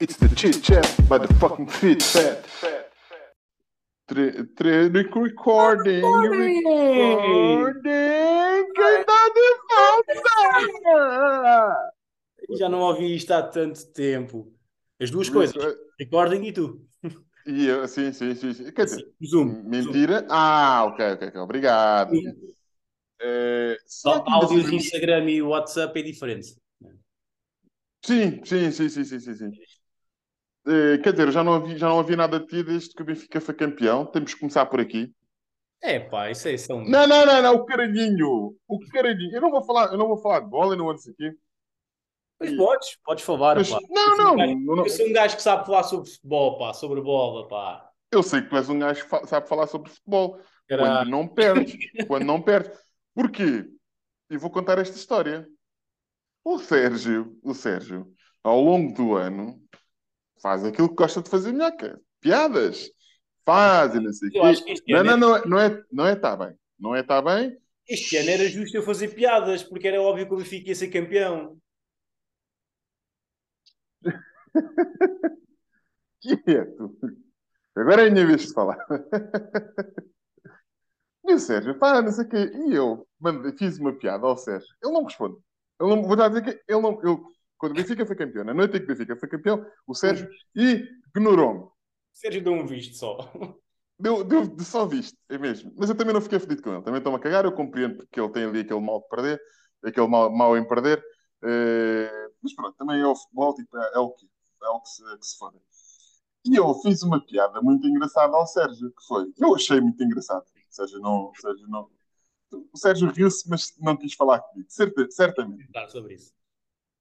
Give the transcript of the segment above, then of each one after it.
It's the chit chat by the fucking fit fat. Recording, recording, quem tá de volta? Já não ouvi isto há tanto tempo. As duas coisas, recording e tu. E eu, sim, sim, sim, sim. Quer dizer, Zoom. mentira. Ah, ok, ok, ok. Obrigado. Eh, só Áudios ainda- Instagram e WhatsApp é diferente. Sim, sim, sim, sim, sim, sim, sim. Eh, quer dizer, eu já não ouvi, já não ouvi nada de ti desde que o Benfica foi campeão. Temos que começar por aqui. É pá, isso é são. Não, não, não, não, o caralhinho. O caralhinho. Eu não vou falar, eu não vou falar de bola, eu não dizer aqui. Mas podes, podes falar, Mas- pá. não, não, um gajo- não. Eu sou um gajo que sabe falar sobre futebol, pá, sobre bola, pá. Eu sei que tu és um gajo que sabe falar sobre futebol. Quando não perdes. Quando não perdes. Porquê? E vou contar esta história. O Sérgio, o Sérgio, ao longo do ano, faz aquilo que gosta de fazer melhor, que é piadas. Faz e não sei o quê. este Não, ano, não, não, é- não é, não é tá bem. Não é tá bem. este ano era justo eu fazer piadas, porque era óbvio que o Benfica ia ser campeão. Quieto. Agora é a minha vez de falar. E o Sérgio, pá, não sei o quê. E eu fiz uma piada ao Sérgio. Ele não me responde. Ele não, vou já dizer que ele não. Eu, quando o Benfica foi campeão, na noite em que o Benfica foi campeão, o Sérgio ignorou-me. Sérgio deu um visto só. Deu, deu de só visto, é mesmo. Mas eu também não fiquei fedido com ele. Também estou-me a cagar. Eu compreendo porque ele tem ali aquele mal de perder, aquele mal, mal em perder. Eh, mas pronto, também é o futebol, tipo, é, é o que é o que se, que se foda. E eu fiz uma piada muito engraçada ao Sérgio, que foi. Eu achei muito engraçado. O Sérgio não. Sérgio, não, o Sérgio riu-se, mas não quis falar comigo. Certa, certamente. Comentar sobre isso.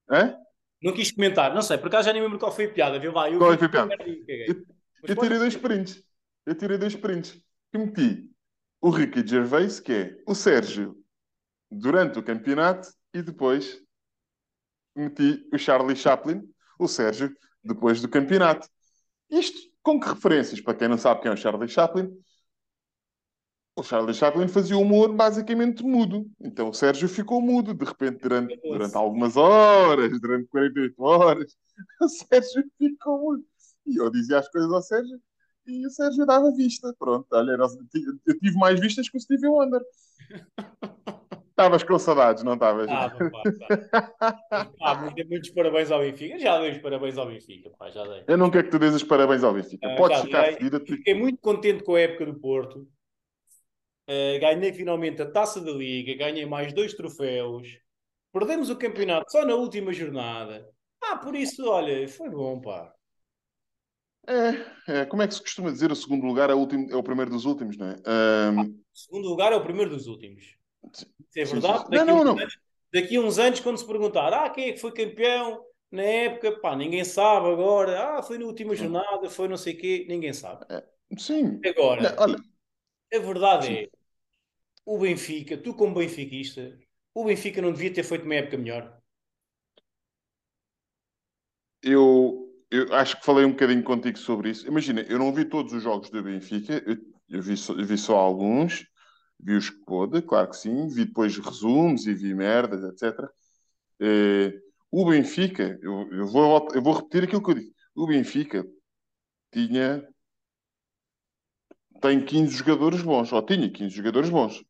Hã? Não quis comentar, não sei, por acaso já nem lembro qual foi a piada, viu? Vai, eu Qual vi- foi a piada? Eu- Eu tirei dois prints. Eu tirei dois prints. Que meti o Ricky Gervais, que é o Sérgio durante o campeonato, e depois meti o Charlie Chaplin, o Sérgio, depois do campeonato. Isto com que referências? Para quem não sabe quem é o Charlie Chaplin, o Charlie Chaplin fazia humor basicamente mudo. Então o Sérgio ficou mudo, de repente, durante, durante algumas horas, durante 48 horas. O Sérgio ficou mudo. E eu dizia as coisas ao Sérgio e o Sérgio dava vista. Pronto, olha, eu tive mais vistas que o Stevie Wonder. Estavas com saudades, não estavas? Ah, pá. Ah, dei muitos parabéns ao Benfica. Já dei os parabéns ao Benfica, pá, já dei. Eu não quero que tu dês os parabéns ao Benfica. Ah, Podes ficar tu- Fiquei muito contente com a época do Porto. Uh, ganhei finalmente a taça da Liga, ganhei mais dois troféus. Perdemos o campeonato só na última jornada. Ah, por isso, olha, foi bom, pá. É, é, como é que se costuma dizer? O segundo lugar é o, último, é o primeiro dos últimos, não é? Ahm, O segundo lugar é o primeiro dos últimos. Isso é verdade? sim, sim. Daqui, Não, não, uns não. Anos, daqui a uns anos, quando se perguntar, ah, quem é que foi campeão na época, pá, ninguém sabe agora. Ah, foi na última jornada, foi não sei o quê, ninguém sabe. sim. Agora, olha, A verdade é, o Benfica, tu como benfiquista, o Benfica não devia ter feito uma época melhor. eu, eu acho que falei um bocadinho contigo sobre isso. Imagina, eu não vi todos os jogos do Benfica, eu, eu vi, só, eu vi só alguns, vi os que pôde, claro que sim, vi depois resumos e vi merdas, etc. Eh, o Benfica, eu, eu, vou, eu vou repetir aquilo que eu disse. O Benfica tinha tem 15 jogadores bons, ou tinha 15 jogadores bons.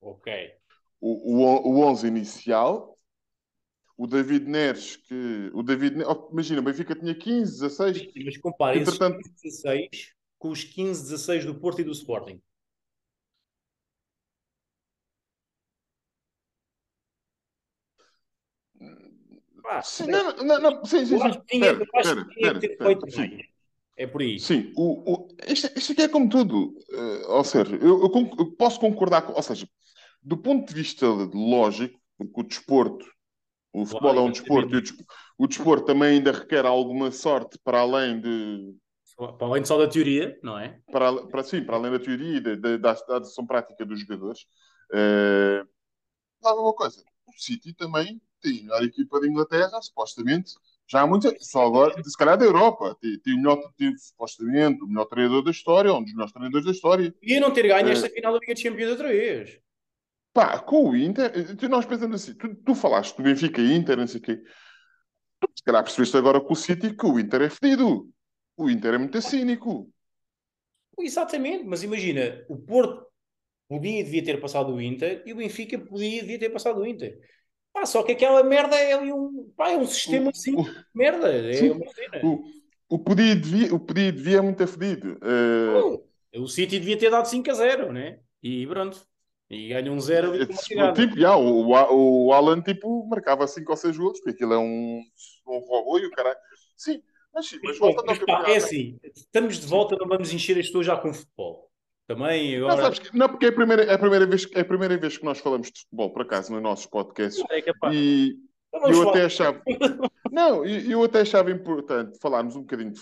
Ok. O, o, o 11 inicial, o David Neres, que o David Ne- oh, imagina, o Benfica tinha 15, 16, Mas compara esses Entretanto- 15, 16 com os 15, 16 do Porto e do Sporting. Pá, Sim, não, não, não, sim, sim, sim. tinha, que ter feito Sim, mais. É por aí. sim. O, o, isto, isto aqui é como tudo, eh, ou seja, eu, eu eu posso concordar com, ou seja, do ponto de vista lógico, porque o desporto, o futebol é um desporto, e o, des- o desporto também ainda requer alguma sorte para além de, Para além só da teoria, não é? para, para, sim, para além da teoria e da, da, da, ação prática dos jogadores. Uh, uma coisa, o City também tem a melhor equipa da Inglaterra, supostamente, já há muito, só agora, se calhar da Europa, tem, tem o melhor, tem, supostamente, o melhor treinador da história, um dos melhores treinadores da história. E não ter ganho É. esta final da Liga dos Campeões outra vez. Pá, com o Inter, tu- nós pensamos assim, tu, tu falaste do Benfica e Inter, não sei o quê. Se calhar percebeste agora com o City que o Inter é fedido. O Inter é muito cínico. Exatamente, mas imagina, o Porto podia e devia ter passado o Inter e o Benfica podia e devia ter passado o Inter. Pá, só que aquela merda é ali um, pá, é um sistema assim de merda. É Sim. uma cena. O, o podia e devia, o podia devia é muito fedido. Eh, O City devia ter dado 5 a 0, né? E pronto. E ganha um 0 ali com Esse- cagada. tipo, já, o, o, Alan tipo, marcava 5 ou 6 golos, porque aquilo é um, um robô e o caralho. Sim, mas sim, mas voltando ao campeonato. é assim, estamos de volta, não vamos encher as pessoas já com futebol. Também Não, agora sabes que- não, porque é a, primeira, é, a primeira vez, é a primeira vez que nós falamos de futebol, por acaso, nos nossos podcasts. é capaz. E Então eu falar. até achava. Não, e- eu até achava importante falarmos um bocadinho de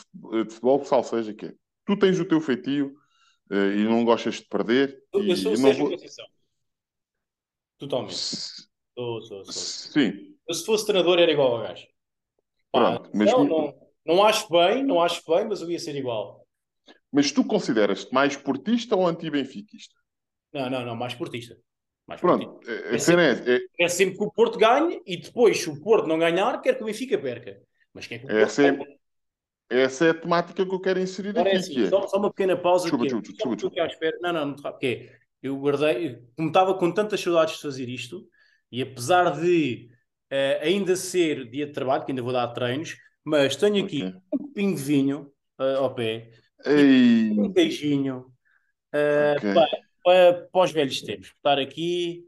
futebol, sal seja que é, tu tens o teu feitio eh, e não gostas de perder. Eu, eu e sou o não Sérgio vou- Conceição. Totalmente. S- Sou, sou, sou. Sim, Eu, se fosse treinador, era igual ao gajo. Pá, Pronto, mas- não, não, não acho bem, não acho bem, mas eu ia ser igual. mas tu consideras-te mais portista ou anti-benfiquista? Não, não, não, mais esportista. Mais. Pronto, eh, a cena é, é, Quer sempre que o Porto ganhe e depois, se o Porto não ganhar, quer que o Benfica perca. Mas quer que o É Porto sempre- ganhe. essa é a temática que eu quero inserir Agora é aqui. assim, que é, só, só uma pequena pausa. Que é, estou aqui à espera. Não, não, porque é, eu guardei, como estava com tantas saudades de fazer isto, e apesar de eh, ainda ser dia de trabalho, que ainda vou dar treinos, mas tenho aqui Ok. um copinho de vinho eh, ao pé, Ei, um beijinho eh, ok. para, para, para os velhos tempos. Estar aqui,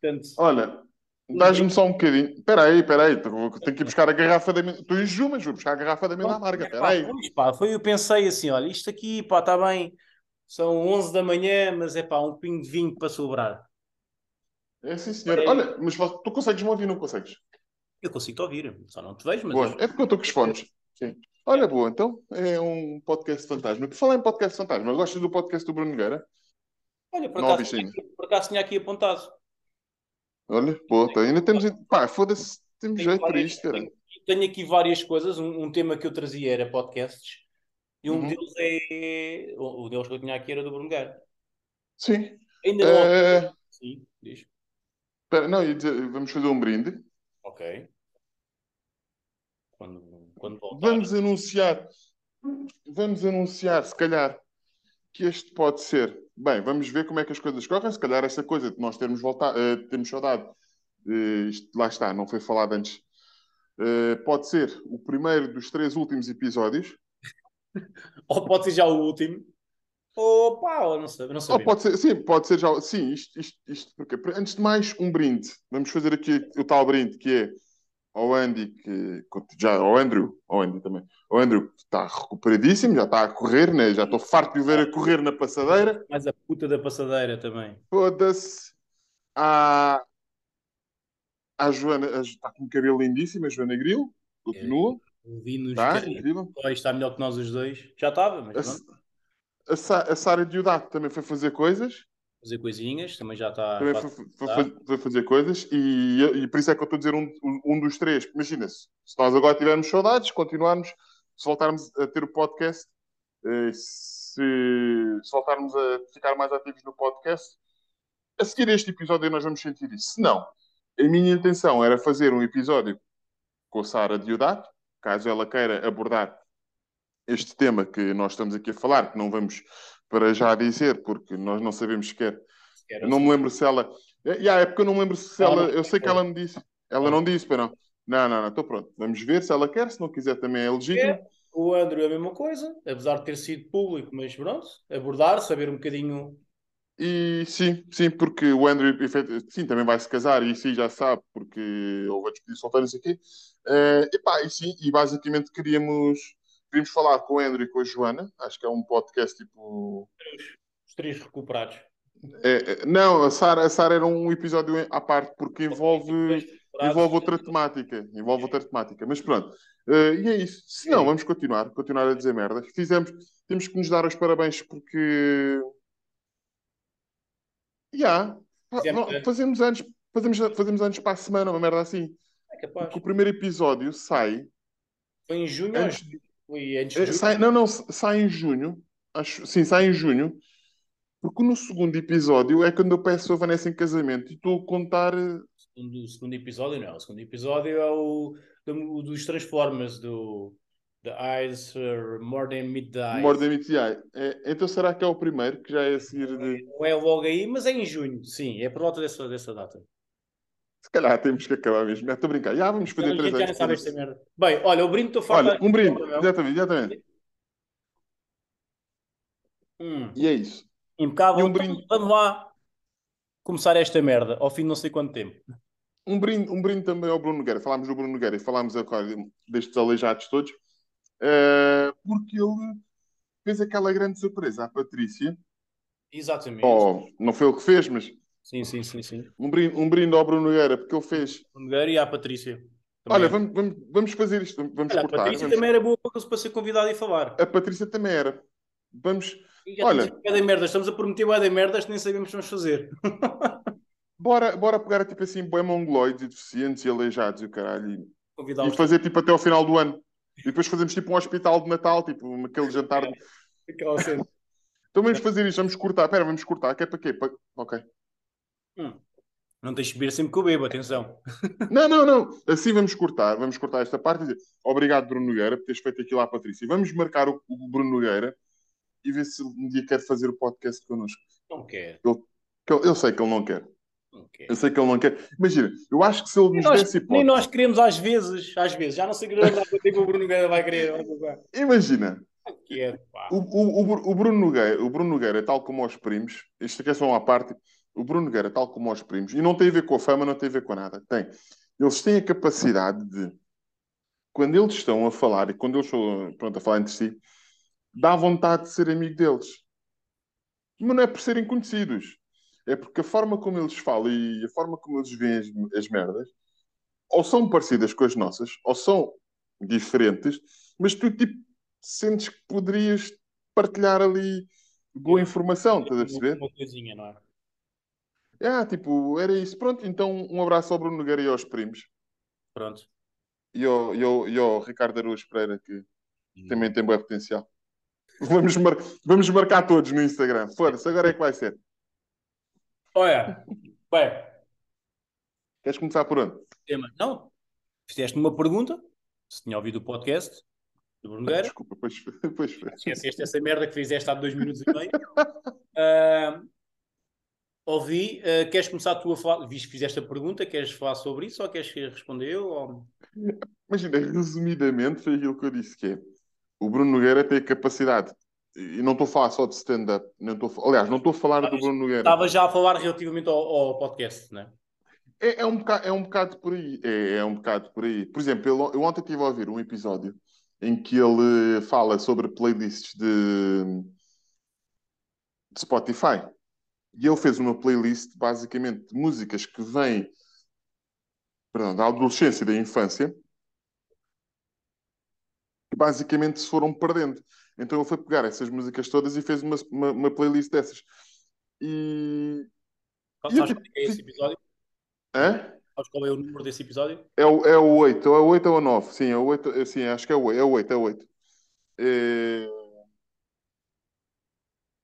portanto, Olha, dás-me só um bocadinho. Espera aí, espera aí. Tenho que ir buscar a garrafa da minha. Estou em Jumas, vou buscar a garrafa da minha amarga. Espera aí. pois, pá, foi eu pensei assim, olha, isto aqui, pá, está bem, são 11 da manhã, mas é pá, um pingo de vinho para sobrar. É sim, senhor. Olha, mas tu consegues-me ouvir, não consegues? Eu consigo te ouvir, só não te vejo, mas Boa. É porque eu estou com os fones. Sim. Olha, boa, então é um podcast fantasma. Por falar em podcast fantasma, gostas do podcast do Bruno Nogueira? olha, por acaso, tinha aqui, por acaso tinha aqui apontado. Olha, boa, então ainda temos. Pá, foda-se, temos Tenho jeito para isto, cara. tenho, tenho aqui várias coisas. Um, um tema que eu trazia era podcasts, e um Uhum. deles é. O, deles que eu tinha aqui era do Bruno Guerra. Sim. Ainda não. Eh, Sim, diz. espera, não, vamos fazer um brinde. Ok. Quando, quando voltar. Vamos anunciar, vamos anunciar, se calhar, que este pode ser. Bem, vamos ver como é que as coisas correm. Se calhar esta coisa de nós termos voltado, eh, temos saudade, eh, isto, lá está, não foi falado antes. Eh, pode ser o primeiro dos três últimos episódios, Ou pode ser já o último, ou pá, ou não sei. Não ou sabemos. pode ser, sim, pode ser já. Sim, isto, isto, isto porque antes de mais, um brinde. Vamos fazer aqui o tal brinde que é ao Andy, que já, ao Andrew, ao Andy também. O Andrew que está recuperadíssimo, já está a correr, né? já estou farto de o ver a correr na passadeira. Mais a puta da passadeira também. Foda-se. À, à Joana, está com um cabelo lindíssimo, a Joana Grilo, continua, Ouvi-nos está que incrível. Ó, está melhor que nós os dois. Já estava, mas A, pronto. a, a Sara Diodato também foi fazer coisas, Fazer coisinhas, também já está. também foi, foi- foi- foi fazer coisas, e, e por isso é que eu estou a dizer um, um dos três. Imagina-se, se nós agora tivermos saudades, continuarmos, se voltarmos a ter o podcast, eh, se, se voltarmos a ficar mais ativos no podcast, a seguir a este episódio nós vamos sentir isso. Se não, a minha intenção era fazer um episódio com a Sara Diodato, caso ela queira abordar este tema que nós estamos aqui a falar, que não vamos para já dizer, porque nós não sabemos sequer. Eu não me lembro se ela. É, yeah, é porque eu não me lembro se Ela Eu sei que ela me disse. Ela não disse, para não. Não, não, não, estou pronto. Vamos ver se ela quer, se não quiser também é legítimo. É, O Andrew é a mesma coisa, apesar de ter sido público, mas pronto, abordar, saber um bocadinho. E sim, sim, porque o Andrew sim, também vai se casar e sim, já sabe, porque houve a despedida solteira, não sei o quê. Eh, epá, e sim, e basicamente queríamos, queríamos falar com o Andrew e com a Joana. Acho que é um podcast tipo. Os três recuperados. é, é, não, a Sara, a Sara era um episódio à parte, porque envolve. Envolve outra temática, envolve outra temática, mas pronto. Eh, e é isso. Se não, vamos continuar, continuar a dizer merdas. Fizemos, temos que nos dar os parabéns porque. Já. Anos. fazemos anos, fazemos, fazemos anos para a semana, uma merda assim. É capaz. Porque o primeiro episódio sai. Foi em junho, Antes-. Foi antes eh, de junho. sai não, não, sai em junho. Acho, sim, sai em junho. Porque no segundo episódio é quando eu peço a Vanessa em casamento e estou a contar. eh, segundo, o segundo episódio não. O segundo episódio é o, do- dos Transformers, do The Eyes uh, More Than Meet the Eyes. More Than Meets the Eye. É, então será que é o primeiro que já é a seguir de. Não é logo aí, mas é em junho, sim, é por volta dessa, dessa data. Se calhar temos que acabar mesmo. Estou a brincar. Já vamos fazer três já anos. sabe esta merda. Bem, olha, o brinde estou farto. Olha, um brinde. Exatamente, exatamente. Hum, E é isso. impecável. E um Então, brinde. Vamos lá começar esta merda, ao fim de não sei quanto tempo. Um brinde, um brinde também ao Bruno Nogueira. Falámos do Bruno Nogueira e falámos agora destes aleijados todos, eh, porque ele fez aquela grande surpresa à Patrícia. Exatamente. Oh, não foi ele que fez, mas Sim, sim, sim, sim. um brinde, um brinde ao Bruno Nogueira, porque ele fez. O Nogueira e a Patrícia. Também. Olha, vamos, vamos, vamos fazer isto, vamos Olha, a cortar. Patrícia vamos- também era boa para ser convidada e falar. A Patrícia também era. Vamos, Olha- estamos a bué merdas, estamos a prometer bué de merdas que nem sabemos o que vamos fazer. bora, bora pegar tipo assim, boi mongoloides e deficientes e aleijados e o caralho, e, e fazer tipo até ao final do ano. E depois fazemos tipo um hospital de Natal, tipo aquele jantar. de- aquela cena. Então vamos fazer isto, vamos cortar. Espera, vamos cortar. Que é para quê? Para- Ok. Hum. Não tens de beber sempre que eu bebo, atenção. Não, não, não. Assim vamos cortar. Vamos cortar esta parte e dizer obrigado, Bruno Nogueira, por teres feito aquilo à Patrícia. Vamos marcar o, o Bruno Nogueira e ver se um dia quer fazer o podcast connosco. Não quer, Que ele- eu sei que ele não quer. Quer. Eu sei que ele não quer. Imagina, eu acho que se ele Nem nos nós, desse nem hipótese. nós queremos às vezes, às vezes. Já não sei que o Bruno Nogueira vai querer. Imagina, pá. o, o, o, o Bruno Nogueira, o Bruno Nogueira, tal como aos primos, isto aqui é só uma parte, o Bruno Nogueira, tal como aos primos, e não tem a ver com a fama, não tem a ver com nada. Tem. Eles têm a capacidade de, quando eles estão a falar e quando eles estão pronto, a falar entre si, dá vontade de ser amigo deles. Mas não é por serem conhecidos. É porque a forma como eles falam e a forma como eles veem as, as merdas ou são parecidas com as nossas, ou são diferentes, mas tu tipo sentes que poderias partilhar ali boa informação, estás a perceber? Uma coisinha, não é? Ah, tipo, era isso. Pronto, então um abraço ao Bruno Nogueira e aos primos. Pronto. E ao, e ao, e ao Ricardo Araújo Pereira, que também tem bom potencial. Vamos, mar... Vamos marcar todos no Instagram. Foda-se, agora é que vai ser. Olha, bem, Queres começar por onde? tema. Não, fizeste uma pergunta, se tinha ouvido o podcast do Bruno Nogueira. Desculpa, pois, pois foi. Esqueceste essa merda que fizeste há dois minutos e meio. Ah, ouvi. ah, queres começar tu a falar? Viste que fizeste a pergunta, queres falar sobre isso ou queres que responda eu? Ou... Imagina, resumidamente foi aquilo que eu disse, que é o Bruno Nogueira tem a capacidade, e não estou a falar só de stand-up, não aliás, não estou a falar do Bruno Nogueira. Estava já a falar relativamente ao, ao podcast, não é? É, é um bocado, é um bocado por aí. É, é um bocado por aí. Por exemplo, eu, eu ontem estive a ouvir um episódio em que ele fala sobre playlists de, de Spotify. E ele fez uma playlist basicamente de músicas que vêm perdão, da adolescência e da infância que basicamente se foram perdendo. Então ele foi pegar essas músicas todas e fez uma, uma, uma playlist dessas. E. Sabes E qual é, é esse episódio? Hã? Sabes qual é o número desse episódio? É o, é o 8, é o 8 ou o 9? Sim, é o 8, é, sim, acho que é o 8, é o 8, é o 8. É...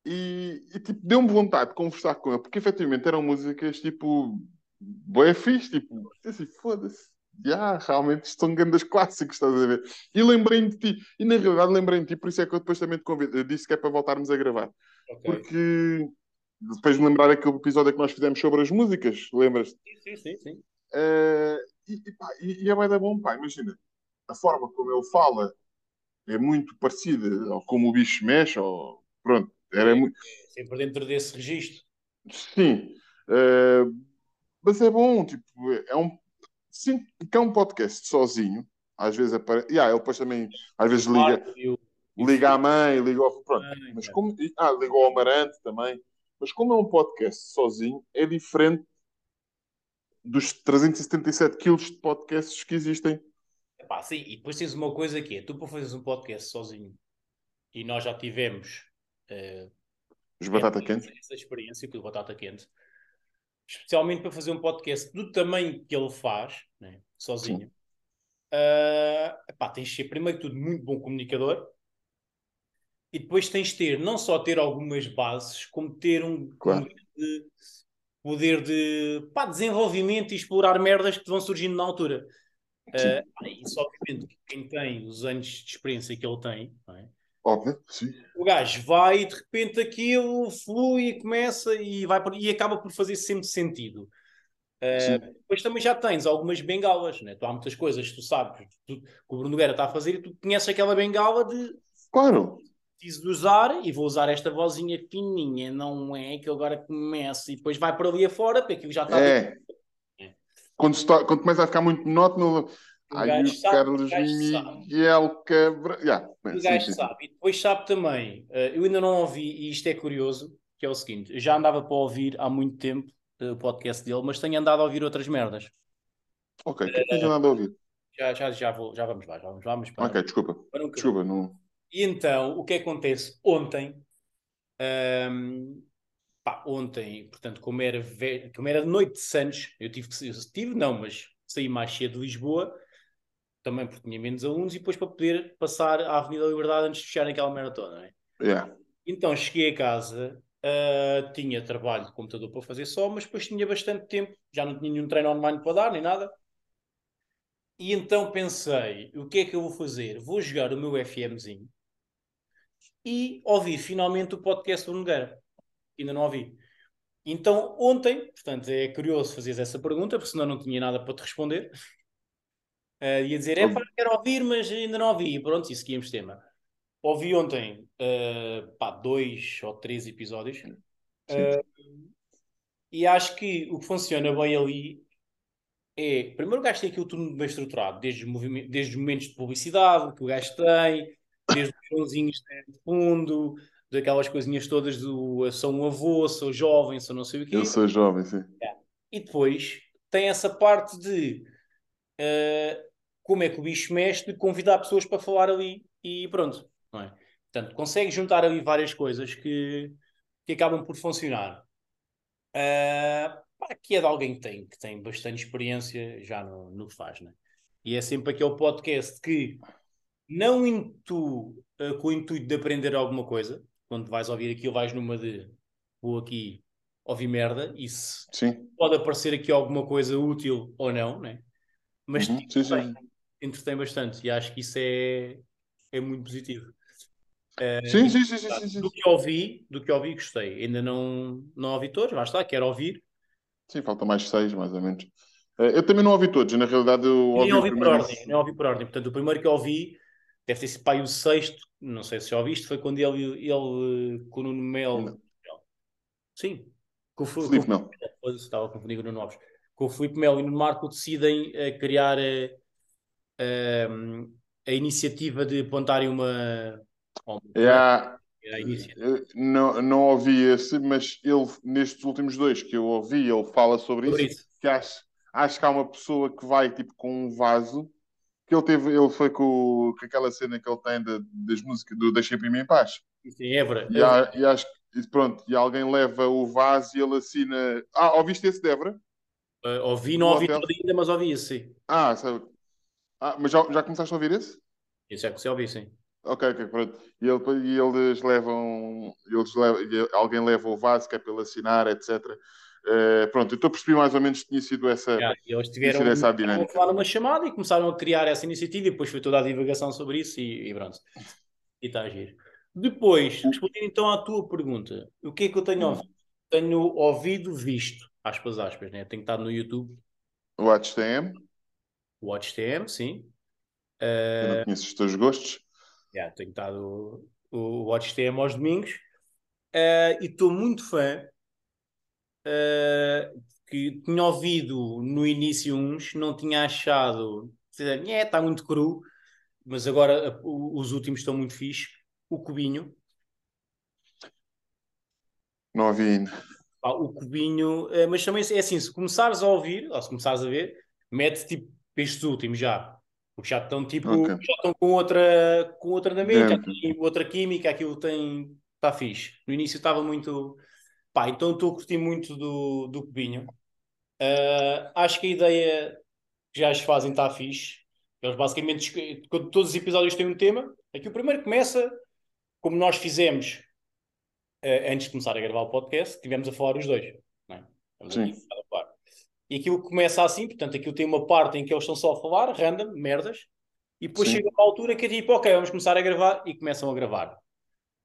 E, e, tipo, deu-me vontade de conversar com ele, porque efetivamente eram músicas tipo, boé fixe, tipo, assim, foda-se, já, realmente isto são grandes clássicos, estás a ver? E lembrei-me de ti, e na realidade lembrei-me de ti, por isso é que eu depois também te convido, eu disse que é para voltarmos a gravar, Ok. porque depois de lembrar aquele episódio que nós fizemos sobre as músicas, lembras? Sim, sim, sim. Eh, e, e, pá, e, e é bem da bom, pá, imagina, a forma como ele fala é muito parecida, ou como o bicho mexe, ou pronto, era muito. Sempre dentro desse registro. Sim, eh, mas é bom, tipo, é um. Sim, que é um podcast sozinho, às vezes aparece. Yeah, ele depois também, às vezes liga, liga à mãe, liga ao. Pronto, Filipe. mas como. Ah, ligou ao Amarante também. Mas como é um podcast sozinho, é diferente dos 377 quilos de podcasts que existem. Epá, sim, e depois tens uma coisa que é, tu para fazeres um podcast sozinho, e nós já tivemos eh, Os batata quente. essa experiência com o Batata Quente, especialmente para fazer um podcast do tamanho que ele faz, né, sozinho. Ah, epá, tens de ser, primeiro de tudo, muito bom comunicador, e depois tens de ter, não só ter algumas bases, como ter um, Claro. um grande poder de pá, desenvolvimento e explorar merdas que te vão surgindo na altura. Uh, isso, obviamente, quem tem os anos de experiência que ele tem, é? Óbvio, sim. O gajo vai e de repente aquilo flui e começa e, vai por, e acaba por fazer sempre sentido. Uh, depois também já tens algumas bengalas, né? tu há muitas coisas que tu sabes tu, que o Bruno Nogueira está a fazer e tu conheces aquela bengala de claro preciso de usar e vou usar esta vozinha fininha, não é que eu agora começo e depois vai para ali afora porque aquilo já está é. é. Quando, está, quando começa a ficar muito monótono Aí o sabe, Carlos Miguel Cabra. Yeah, o gajo sim, sabe. Sim. E depois sabe também, uh, eu ainda não ouvi, e isto é curioso, que é o seguinte: eu já andava para ouvir há muito tempo uh, o podcast dele, mas tenho andado a ouvir outras merdas. Ok, o que é que tens andado a ouvir? Já, já, já, vou, já vamos lá, já vamos lá. Mas para, ok, desculpa. Desculpa, não. E então, o que acontece? Ontem, um, ehm, pá, ontem, portanto, como era, como era noite de Santos, eu tive que. Eu tive, não, mas saí mais cedo de Lisboa também porque tinha menos alunos e depois para poder passar à Avenida Liberdade antes de fechar aquela maratona, não é? Yeah. Então cheguei a casa, uh, tinha trabalho de computador para fazer só, mas depois tinha bastante tempo, já não tinha nenhum treino online para dar, nem nada. E então pensei, o que é que eu vou fazer? Vou jogar o meu FMzinho e ouvir finalmente o podcast do Nogueira. Ainda não ouvi. Então, ontem, portanto, é curioso fazer essa pergunta, porque senão não tinha nada para te responder. Uh, ia dizer, é pá, quero ouvir, mas ainda não ouvi. E pronto, e seguimos tema. Ouvi ontem uh, pá, dois ou três episódios. Uh, e acho que o que funciona bem ali é, primeiro o gajo tem aquilo tudo bem estruturado, desde, desde os momentos de publicidade que o gajo tem, desde os sonzinhos de fundo, daquelas coisinhas todas do sou um avô, sou jovem, sou não sei o quê. Eu sou jovem, sim. E depois tem essa parte de uh, como é que o bicho mexe de convidar pessoas para falar ali e pronto. Não é? Portanto, consegue juntar ali várias coisas que, que acabam por funcionar. Uh, que é de alguém que tem, que tem bastante experiência já no, no que faz, né? E é sempre aquele podcast que não intu, uh, com o intuito de aprender alguma coisa, quando vais ouvir aquilo, vais numa de vou aqui ouvir merda, e se sim. pode aparecer aqui alguma coisa útil ou não, né? Mas uhum, sim, sim entretém bastante e acho que isso é, é muito positivo. Uh, sim, sim, sim, sim, sim, Do que ouvi, do que ouvi, gostei. Ainda não, não ouvi todos, lá está, quero ouvir. Sim, falta mais seis, mais ou menos. Uh, eu também não ouvi todos, na realidade eu ouvi, ouvi por ordem, não ouvi por ordem. Portanto, o primeiro que ouvi deve ter sido pai o sexto, não sei se já ouviste, foi quando ele, ele com o Nuno Mel. Não. Sim, com o Felipe Mel. Estava a confundir com o Nuno Alves. Com o Felipe Mel e no Marco decidem uh, criar uh, a iniciativa de apontarem uma. uma yeah. Não, não ouvi esse, mas ele, nestes últimos dois que eu ouvi, ele fala sobre, isso, isso, Que acho, acho que há uma pessoa que vai tipo com um vaso que ele teve, ele foi com, com aquela cena que ele tem de, das músicas do Deixa-me em paz. Isso é Évora. E, há, e acho pronto, e alguém leva o vaso e ele assina. Ah, ouviste esse de Évora? Uh, ouvi, não ouvi todo ainda, mas ouvi esse, sim. Ah, sabe, ah, mas já, já começaste a ouvir esse? Esse é que você ouviu, sim. Ok, ok, pronto. E, ele, e eles levam, eles levam, alguém leva o vaso que é para ele assinar, etc. Uh, eh, pronto, então percebi mais ou menos que tinha sido essa, yeah, eles tiveram essa dinâmica. falar numa chamada e começaram a criar essa iniciativa e depois foi toda a divulgação sobre isso e, e pronto. E está a giro. Depois, respondendo então à tua pergunta, o que é que eu tenho hum. ouvido? Tenho ouvido, visto, aspas, aspas, né? Tenho estado no YouTube. Watch TM. Watch TM, sim. Eu não eh, conheço os teus gostos. Yeah, tenho estado o Watch TM aos domingos uh, e estou muito fã. Uh, que tinha ouvido no início uns, não tinha achado, é, está muito cru, mas agora os últimos estão muito fixe. O Cubinho. Não ouvi ainda. Ah, o Cubinho, mas também é assim: se começares a ouvir, ou se começares a ver, mete tipo estes últimos já. Porque já estão tipo, okay. já estão com outra, com outra andamento, já tem outra química, aquilo tem, está fixe. No início estava muito, pá, então estou a curtir muito do, do Cubinho. Uh, acho que a ideia que já as fazem está fixe. Eles basicamente, todos os episódios têm um tema. Aqui o primeiro começa, como nós fizemos uh, antes de começar a gravar o podcast, tivemos a falar os dois. Não é? Sim. E aquilo começa assim, portanto, aquilo tem uma parte em que eles estão só a falar, random, merdas, e depois Sim. chega uma altura que é tipo, ok, vamos começar a gravar, e começam a gravar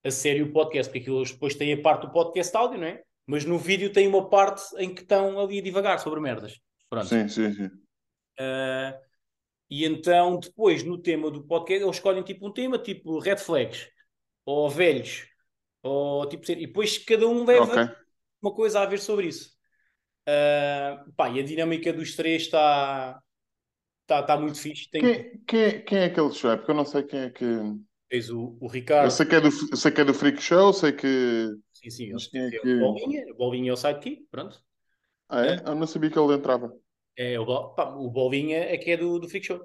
a sério o podcast, porque aquilo depois tem a parte do podcast áudio, não é? Mas no vídeo tem uma parte em que estão ali a divagar sobre merdas. Pronto. Sim, sim, sim. Uh, e então, depois, no tema do podcast, eles escolhem tipo um tema, tipo red flags, ou velhos, ou tipo. E depois cada um leva Ok. uma coisa a ver sobre isso. Uh, pá, e a dinâmica dos três está tá, tá muito fixe. Tem Quem, quem, quem é aquele show? É porque eu não sei quem é que. tens o, o Eu Ricardo. sei que é do, eu sei que é do Freak Show, sei que. Sim, sim, quem é têm que- o Bolinha, o Bolinha é o sidekick, pronto. Ah, é? Eu não sabia que ele entrava. É, o, pá, o Bolinha é que é do, do Freak Show.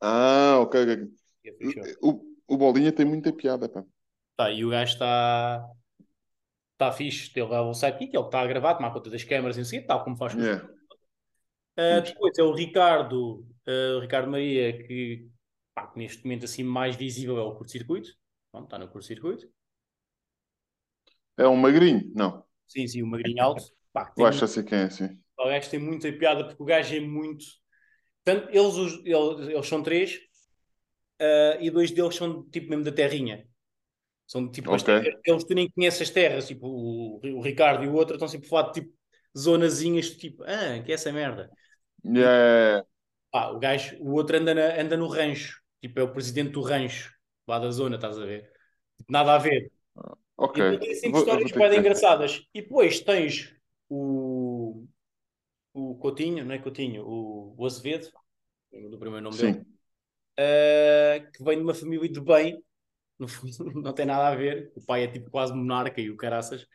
Ah, ok. ok. É. O, o Bolinha tem muita piada, pá. Tá, e o gajo está tá fixe. Ele leva o sidekick, ele está a gravar, tomar conta das câmaras em si, tal como faz com Yeah. Uh, depois é o Ricardo, uh, o Ricardo Maria, que, pá, que neste momento assim mais visível é o curto-circuito. Está no curto-circuito. É um magrinho? Não. Sim, sim, o magrinho alto. Pá, que Eu acho assim quem é assim. O gajo tem muita piada porque o gajo é muito. Tanto, eles, eles, eles são três ah, e dois deles são tipo mesmo da terrinha. São tipo as Ok. terras, eles tu nem conheces as terras, tipo o, o Ricardo e o outro estão sempre a falar de tipo zonazinhas, tipo, ah, que é essa merda. Yeah. Pá, o gajo, o outro anda, na- anda no rancho, tipo é o presidente do rancho, lá da zona, estás a ver? Nada a ver. Ok. Então tem sempre Vou- vou histórias que ver. engraçadas. E depois tens o, o Coutinho, não é Coutinho, o, o Azevedo, do primeiro nome dele, Sim. uh, que vem de uma família de bem, no fundo não tem nada a ver. O pai é tipo quase monarca e o caraças.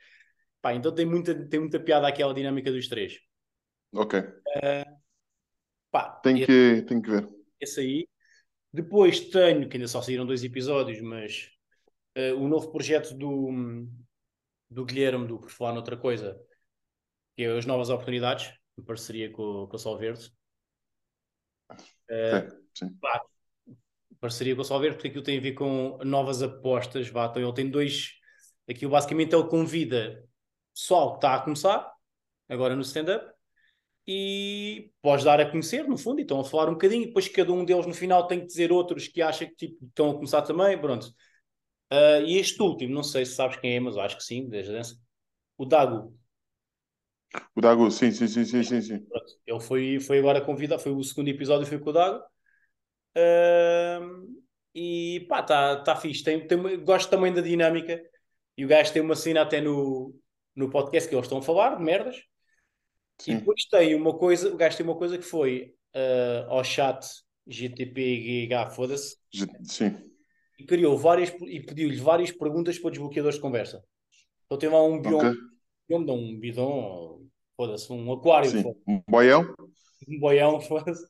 Pá, então tem muita, tem muita piada aquela dinâmica dos três. Ok. Pá, Tenho esse, que, tenho que ver. esse aí. Depois tenho, que ainda só saíram dois episódios, mas uh, o novo projeto do, do Guilherme, do Por Falar Noutra Coisa, que é as novas oportunidades, em parceria com, com o Sol Verde. Uh, Ok. Sim. Parceria com o Sol Verde, porque aquilo tem a ver com novas apostas. Vá, então ele tem dois. Aquilo basicamente ele convida pessoal que está a começar, agora no stand-up, e pode dar a conhecer, no fundo, e estão a falar um bocadinho, e depois cada um deles no final tem que dizer outros que acha que tipo, estão a começar também, pronto. Ah, e este último, não sei se sabes quem é, mas acho que sim, desde a dança. O Dago, O Dagu, sim, sim, sim, sim, sim, sim. Ele foi, foi agora convidado, foi o segundo episódio, foi com o Dago. E pá, está tá fixe. Tem, tem, gosto também da dinâmica. E o gajo tem uma cena até no, no podcast que eles estão a falar, de merdas. E Sim. depois tem uma coisa, o gajo tem uma coisa que foi ah, ao chat GTPGH, foda-se, Sim. e criou várias e pediu-lhe várias perguntas para desbloqueadores de conversa. Então tem lá um bioma, Ok. bioma, não, um bidão, foda-se, um aquário, Sim. Um boião? um boião, foda-se.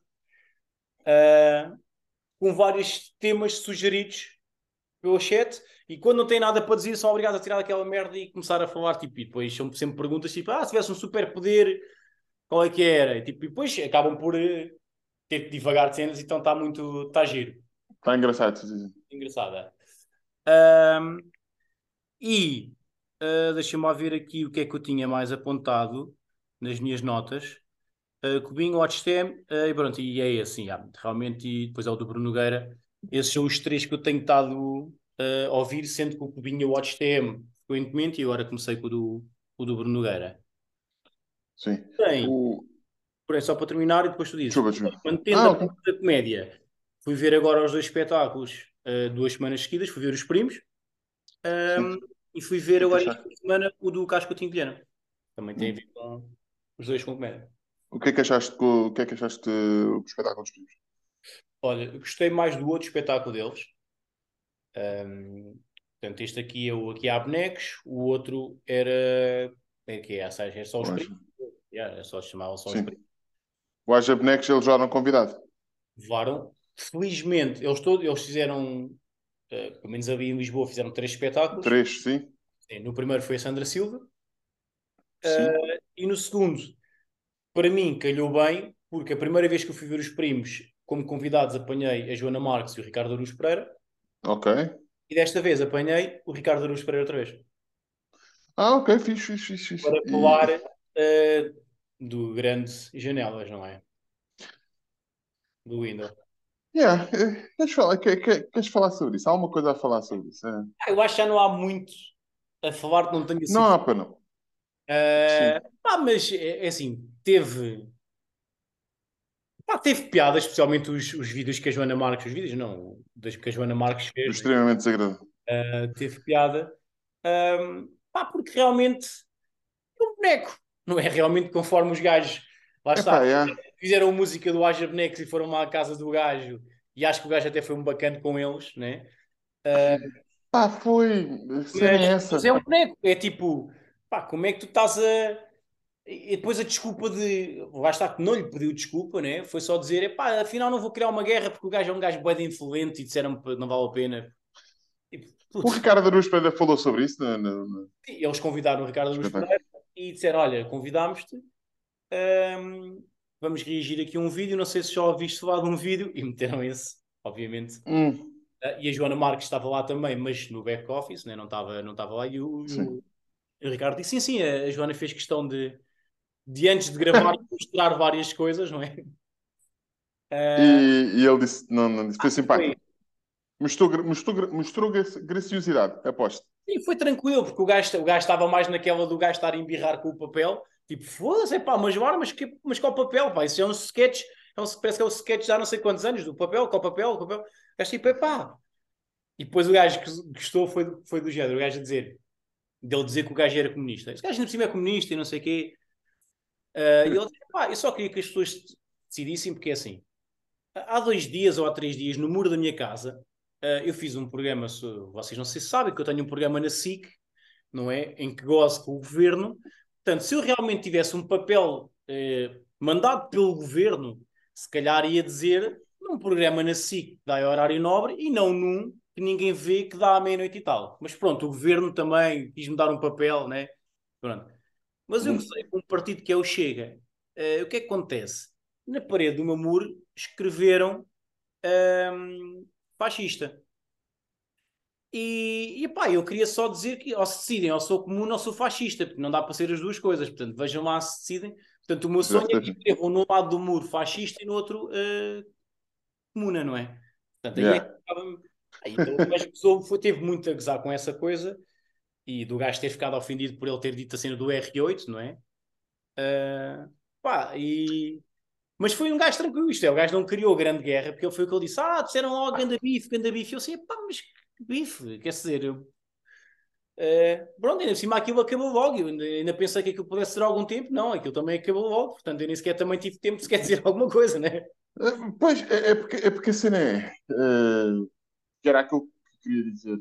Ah, com vários temas sugeridos pelo chat e quando não tem nada para dizer são obrigados a tirar aquela merda e começar a falar tipo, e depois são sempre perguntas tipo, ah, se tivesse um super poder qual é que era? E, tipo, e depois acabam por eh, ter que divagar de cenas então está muito, está giro Está engraçado. engraçada Ahm, e ah, deixa-me ver aqui o que é que eu tinha mais apontado nas minhas notas Uh, Cubinho, Watchtem uh, e pronto, e é assim, realmente, e depois é o do Bruno Nogueira. Esses são os três que eu tenho estado uh, a ouvir, sendo que o Cubinho e o Watchtem frequentemente, e agora comecei com o do, o do Bruno Nogueira. Sim. Tem, O... porém, só para terminar, e depois tu dizes, Desculpa, desculpa. quando tendo Ah, a da comédia, fui ver agora os dois espetáculos uh, duas semanas seguidas, fui ver os primos, um, e fui ver agora esta semana o do Casco Vilhena. Também tem a Hum. ver com os dois com comédia. O que é que achaste, o que é que achaste do espetáculo dos primos? Olha, gostei mais do outro espetáculo deles. Ahm, portanto, este aqui é o aqui há bonecos, o outro era. É que é, é só os O primos. Yeah, é só chamavam só os Sim. primos. O Aja Bonecos, eles eram convidado. Levaram. Felizmente, eles, todos, eles fizeram, eh, pelo menos ali em Lisboa, fizeram três espetáculos. Três, sim. Sim, no primeiro foi a Sandra Silva. Sim. E no segundo, para mim, calhou bem, porque a primeira vez que eu fui ver os primos, como convidados, apanhei a Joana Marques e o Ricardo Aruz Pereira. Ok. E desta vez apanhei o Ricardo Aruz Pereira outra vez. Ah, ok, fixe, fixe. fixe. para E- falar eh, do grande Janelas, não é? Do Windows. Yeah. eh, Queres falar, que- que- queres falar sobre isso? Há alguma coisa a falar sobre isso? É. Ah, eu acho que já não há muito a falar não tenha sido. Não há para não. Ah, pá, mas é, é assim, teve. Pá, teve piada, especialmente os, os vídeos que a Joana Marques, os vídeos não, das que a Joana Marques fez? Extremamente desagradável. Ah, teve piada. Ahm, pá, porque realmente é um boneco, não é realmente conforme os gajos. Lá está, yeah. fizeram música do Haja Bonecos e foram lá à casa do gajo, e acho que o gajo até foi um bacana com eles, né? Pá, foi. É essa. Mas é um boneco, é tipo, pá, como é que tu estás a. E depois a desculpa de. Lá está, que não lhe pediu desculpa, né? Foi só dizer, pá, afinal não vou criar uma guerra porque o gajo é um gajo de influente e disseram-me que não vale a pena. Tipo, O Ricardo Aruz Pereira falou sobre isso. no- no- no- eles convidaram o Ricardo Espetáculo. Pereira e disseram: Olha, convidámos-te, hum, vamos reagir aqui a um vídeo. Não sei se já ouviste falar de um vídeo, e meteram esse, obviamente. Hum, Ah, E a Joana Marques estava lá também, mas no back-office, né? não estava não estava lá. E o, e o- o Ricardo disse: Sim, sim, a Joana fez questão de, de antes de gravar, mostrar várias coisas, não é? Ah, e, e ele disse: Não, não, disse, foi foi, simpático. Mostrou, gra- mostrou, mostrou gra- graciosidade, aposto. sim, foi tranquilo, porque o gajo, o gajo estava mais naquela do gajo estar a embirrar com o papel. Tipo, foda-se, pá, mas bora, mas, que, mas qual papel, pá? Isso é um sketch, é um, parece que é um sketch há não sei quantos anos, do papel, qual papel, qual papel. O gajo tipo, é pá. E depois o gajo que gostou foi, do- foi do género, o gajo a dizer, dele dizer que o gajo era comunista. Esse gajo ainda por cima é comunista e não sei o quê. Ah, e ele disse, pá, eu só queria que as pessoas decidissem, porque é assim, há dois dias ou há três dias, no muro da minha casa, ah, eu fiz um programa, so- vocês não se sabem, que eu tenho um programa na SIC, não é? Em que gozo com o governo. Portanto, se eu realmente tivesse um papel eh, mandado pelo governo, se calhar ia dizer num programa na SIC que dá horário nobre e não num que ninguém vê que dá à meia-noite e tal. Mas pronto, o governo também quis me dar um papel, né? Pronto. Mas eu sei que um partido que é o Chega, eh, o que é que acontece? Na parede do meu muro escreveram ahm, fascista. E, e pá, eu queria só dizer que ou se decidem, ou sou comum ou sou fascista, porque não dá para ser as duas coisas. Portanto, vejam lá se decidem. Portanto, o meu sonho é que escrevam num lado do muro fascista e no outro eh, comuna, não é? Portanto, aí é Yeah. que ficava- aí, então, gozou, foi, teve muito a gozar com essa coisa e do gajo ter ficado ofendido por ele ter dito a cena do R8, não é? Ah, pá, e... Mas foi um gajo tranquilo, isto é, o gajo não criou grande guerra, porque foi o que ele disse, ah, disseram logo ganda bife, ganda bife, eu assim, pá, mas que bife, quer dizer, eu... eh, pronto, ainda por cima aquilo acabou logo, eu ainda, pensei que aquilo pudesse ser algum tempo, não, aquilo também acabou logo, portanto eu nem sequer também tive tempo de sequer dizer alguma coisa, né? Eh, Pois, é, é porque, é porque a cena é. que era aquilo que queria dizer.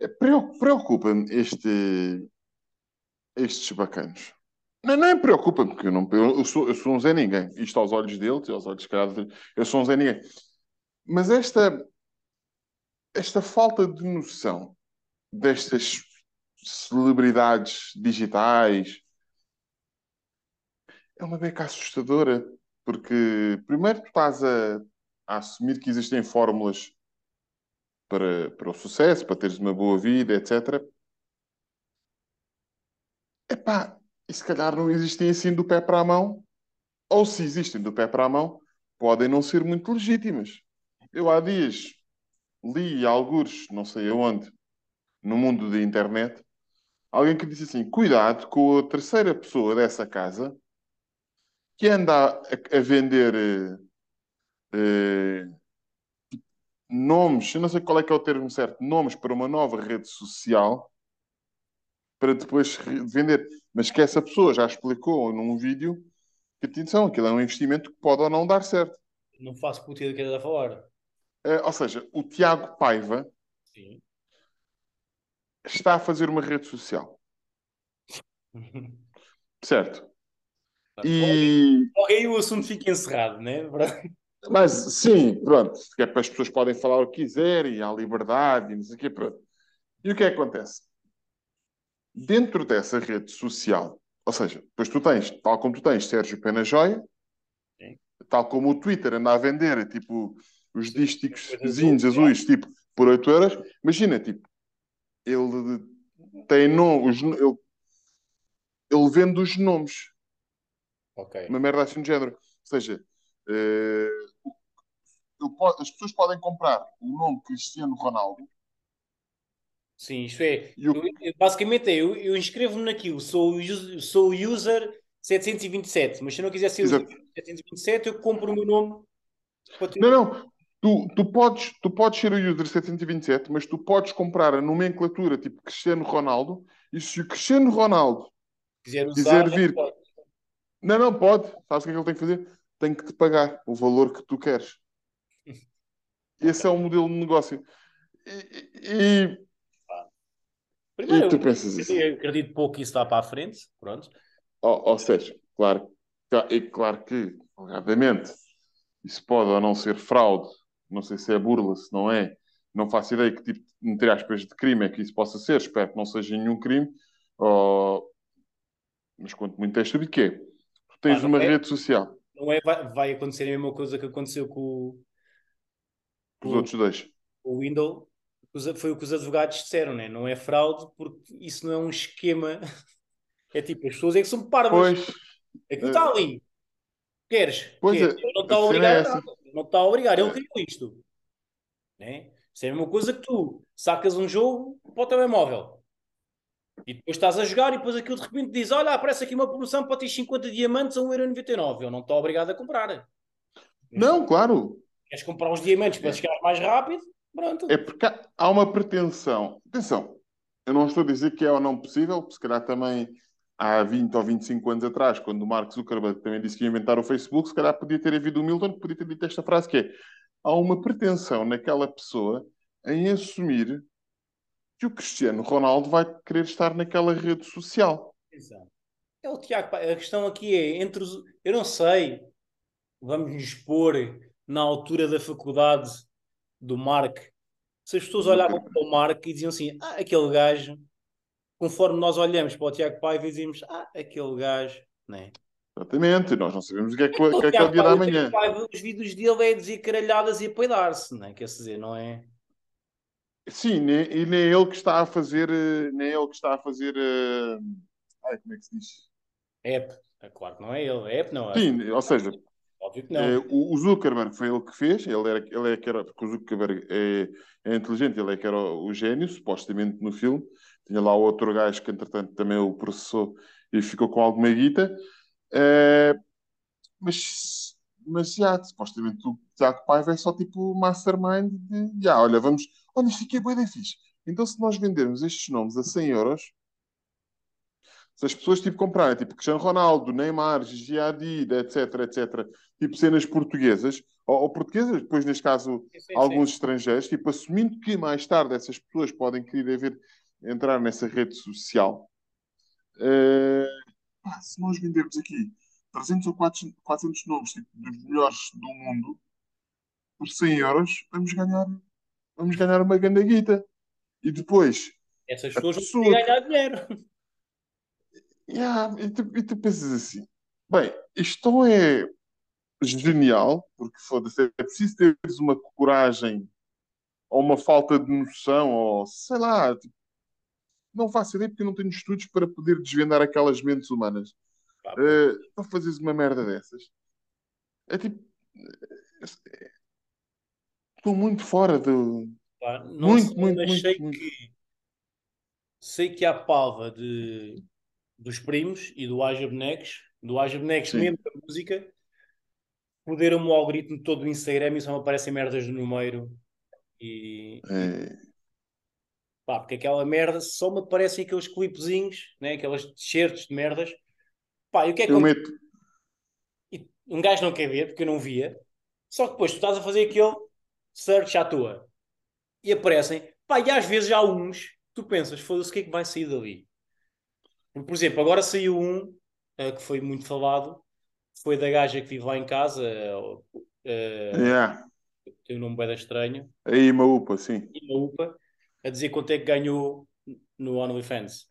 É, preo- Preocupa-me este, estes bacanos. Não, não é preocupa-me, porque eu, não, eu, sou, eu sou um Zé Ninguém. Isto aos olhos deles e aos olhos, se calhar, de- eu sou um Zé Ninguém. Mas esta, esta falta de noção destas celebridades digitais é uma beca assustadora, porque primeiro tu estás a, a assumir que existem fórmulas para, para o sucesso, para teres uma boa vida, etc. Epá, e se calhar não existem assim do pé para a mão, ou se existem do pé para a mão, podem não ser muito legítimas. Eu há dias li algures, não sei aonde, no mundo da internet, alguém que disse assim: cuidado com a terceira pessoa dessa casa que anda a, a vender eh, eh, nomes, eu não sei qual é que é o termo certo, nomes para uma nova rede social para depois vender. Mas que essa pessoa já explicou num vídeo que atenção, aquilo é um investimento que pode ou não dar certo. Não faço puta do que ele está a falar. Eh, ou seja, o Tiago Paiva Sim. está a fazer uma rede social, certo? E aí o assunto fica encerrado, né? Mas sim, pronto, que é para as pessoas podem falar o que quiserem, há liberdade e não sei o quê, pronto. E o que é que acontece? Dentro dessa rede social, ou seja, depois tu tens, tal como tu tens Sérgio Pena Joia, Sim. tal como o Twitter anda a vender, tipo, os dísticos vizinhos azuis, tipo, por 8 euros, imagina, tipo, ele tem nome, os, ele, ele vende os nomes. Ok. Uma merda assim do género. Ou seja, as pessoas podem comprar o nome Cristiano Ronaldo Sim, isto é, o, eu- eu- basicamente é, eu, eu inscrevo-me naquilo, sou, o sou o user 727, mas se eu não quiser ser o user Exato. 727, eu compro o meu nome. Não, não. Tu, tu, podes, tu podes ser o user 727, mas tu podes comprar a nomenclatura tipo Cristiano Ronaldo e se o Cristiano Ronaldo quiser usar, quiser vir-. Não, não, pode. Sabes o que é que ele tem que fazer? Tem que te pagar o valor que tu queres. Esse é o modelo de negócio. E, e- Primeiro, E tu eu, pensas assim? eu acredito pouco que isso vá para a frente, pronto. ou, ou seja, claro, é claro que, obviamente, isso pode ou não ser fraude, não sei se é burla, se não é, não faço ideia que tipo, entre aspas, de crime é que isso possa ser, espero que não seja nenhum crime, ou... mas quanto muito é estúpido que é. Tu tens Ah, uma é? rede social, Não é, vai, vai acontecer a mesma coisa que aconteceu com, o- os outros dois. com o Windows, foi o que os advogados disseram, né? não é fraude, porque isso não é um esquema. É tipo, as pessoas é que são parvas. Pois, Aquilo está ali. Queres? Pois Queres? é, não está a a obrigar é nada. Não está a obrigar. Ele criou isto. Né? Isso é a mesma coisa que tu sacas um jogo para o telemóvel e depois estás a jogar e depois aquilo de repente diz: Olha, aparece aqui uma promoção para ter 50 diamantes a 1,99€. Eu não estou obrigado a comprar. não, claro, Queres comprar os diamantes para chegar mais rápido? Pronto. é porque há- há uma pretensão. Atenção, eu não estou a dizer que é ou não possível, porque se calhar também há 20 ou 25 anos atrás, quando o Mark Zuckerberg também disse que ia inventar o Facebook, se calhar podia ter havido o Milton que podia ter dito esta frase que é há uma pretensão naquela pessoa em assumir que o Cristiano Ronaldo vai querer estar naquela rede social. Exato. É o Tiago, a questão aqui é entre os. Eu não sei, vamos nos pôr na altura da faculdade do Mark. Se as pessoas olhavam para o Mark e diziam assim: Ah, aquele gajo, conforme nós olhamos para o Tiago Paiva e dizemos: Ah, aquele gajo, né? Exatamente, nós não sabemos o que é que, O o que, é, que é o Tiago dia da Paiva, os vídeos dele é dizer caralhadas e a peidar-se, né? Quer dizer, não é? Sim, nem, e nem ele que está a fazer, eh, nem ele que está a fazer, eh, ai, como é que se diz? App. É claro que não é ele. É app, não. acho Sim, ou seja, Óbvio que não. o, o Zuckerberg foi ele que fez, ele, era, ele é que era, porque o Zuckerberg é, é inteligente, ele é que era o, o gênio, supostamente no filme. Tinha lá outro gajo que, entretanto, também o processou e ficou com alguma guita. Mas, mas já, supostamente o Tiago Paiva é só tipo mastermind de, já, olha, vamos, olha, isto aqui é bem fixe. Então, se nós vendermos estes nomes a 100 euros, se as pessoas tipo comprarem, tipo Cristiano Ronaldo, Neymar, Gigi Hadid, etc, etc, tipo cenas portuguesas, ou, ou portuguesas, depois neste caso Sim, sim, alguns estrangeiros, tipo assumindo que mais tarde essas pessoas podem querer ver, entrar nessa rede social, pá, se nós vendermos aqui 300 ou 400, 400 nomes tipo, dos melhores do mundo por 100 euros, vamos ganhar, vamos ganhar uma grande guita. E depois, Essas pessoas vão pessoa ganhar dinheiro. Yeah, e, tu, e tu pensas assim, bem, isto é genial, porque foda-se, é preciso teres uma coragem ou uma falta de noção, ou sei lá, tipo, não faço ideia porque eu não tenho estudos para poder desvendar aquelas mentes humanas. Pá, Eh, para fazeres uma merda dessas, é tipo, estou muito fora do. pá, Muito, sei, muito, mas muito, sei muito. que sei que há palva de, dos primos e do Haja Bonecos, do Haja Bonecos mesmo da música, poderam o algoritmo todo do Instagram e só me aparecem merdas no número. E, É, pá, porque aquela merda só me aparecem aqueles clipezinhos, né? aquelas t-shirts de merdas. Pá, e o que é que eu acontece? meto. Um gajo não quer ver, porque eu não via. Só que depois tu estás a fazer aquele search à toa e aparecem, pá, e às vezes há uns, tu pensas, foda-se, o que é que vai sair dali? Por exemplo, agora saiu um eh, que foi muito falado, foi da gaja que vive lá em casa, eh, eh, Yeah. tem um nome bem estranho, Aí uma UPA, sim. e uma UPA, a dizer quanto é que ganhou no OnlyFans.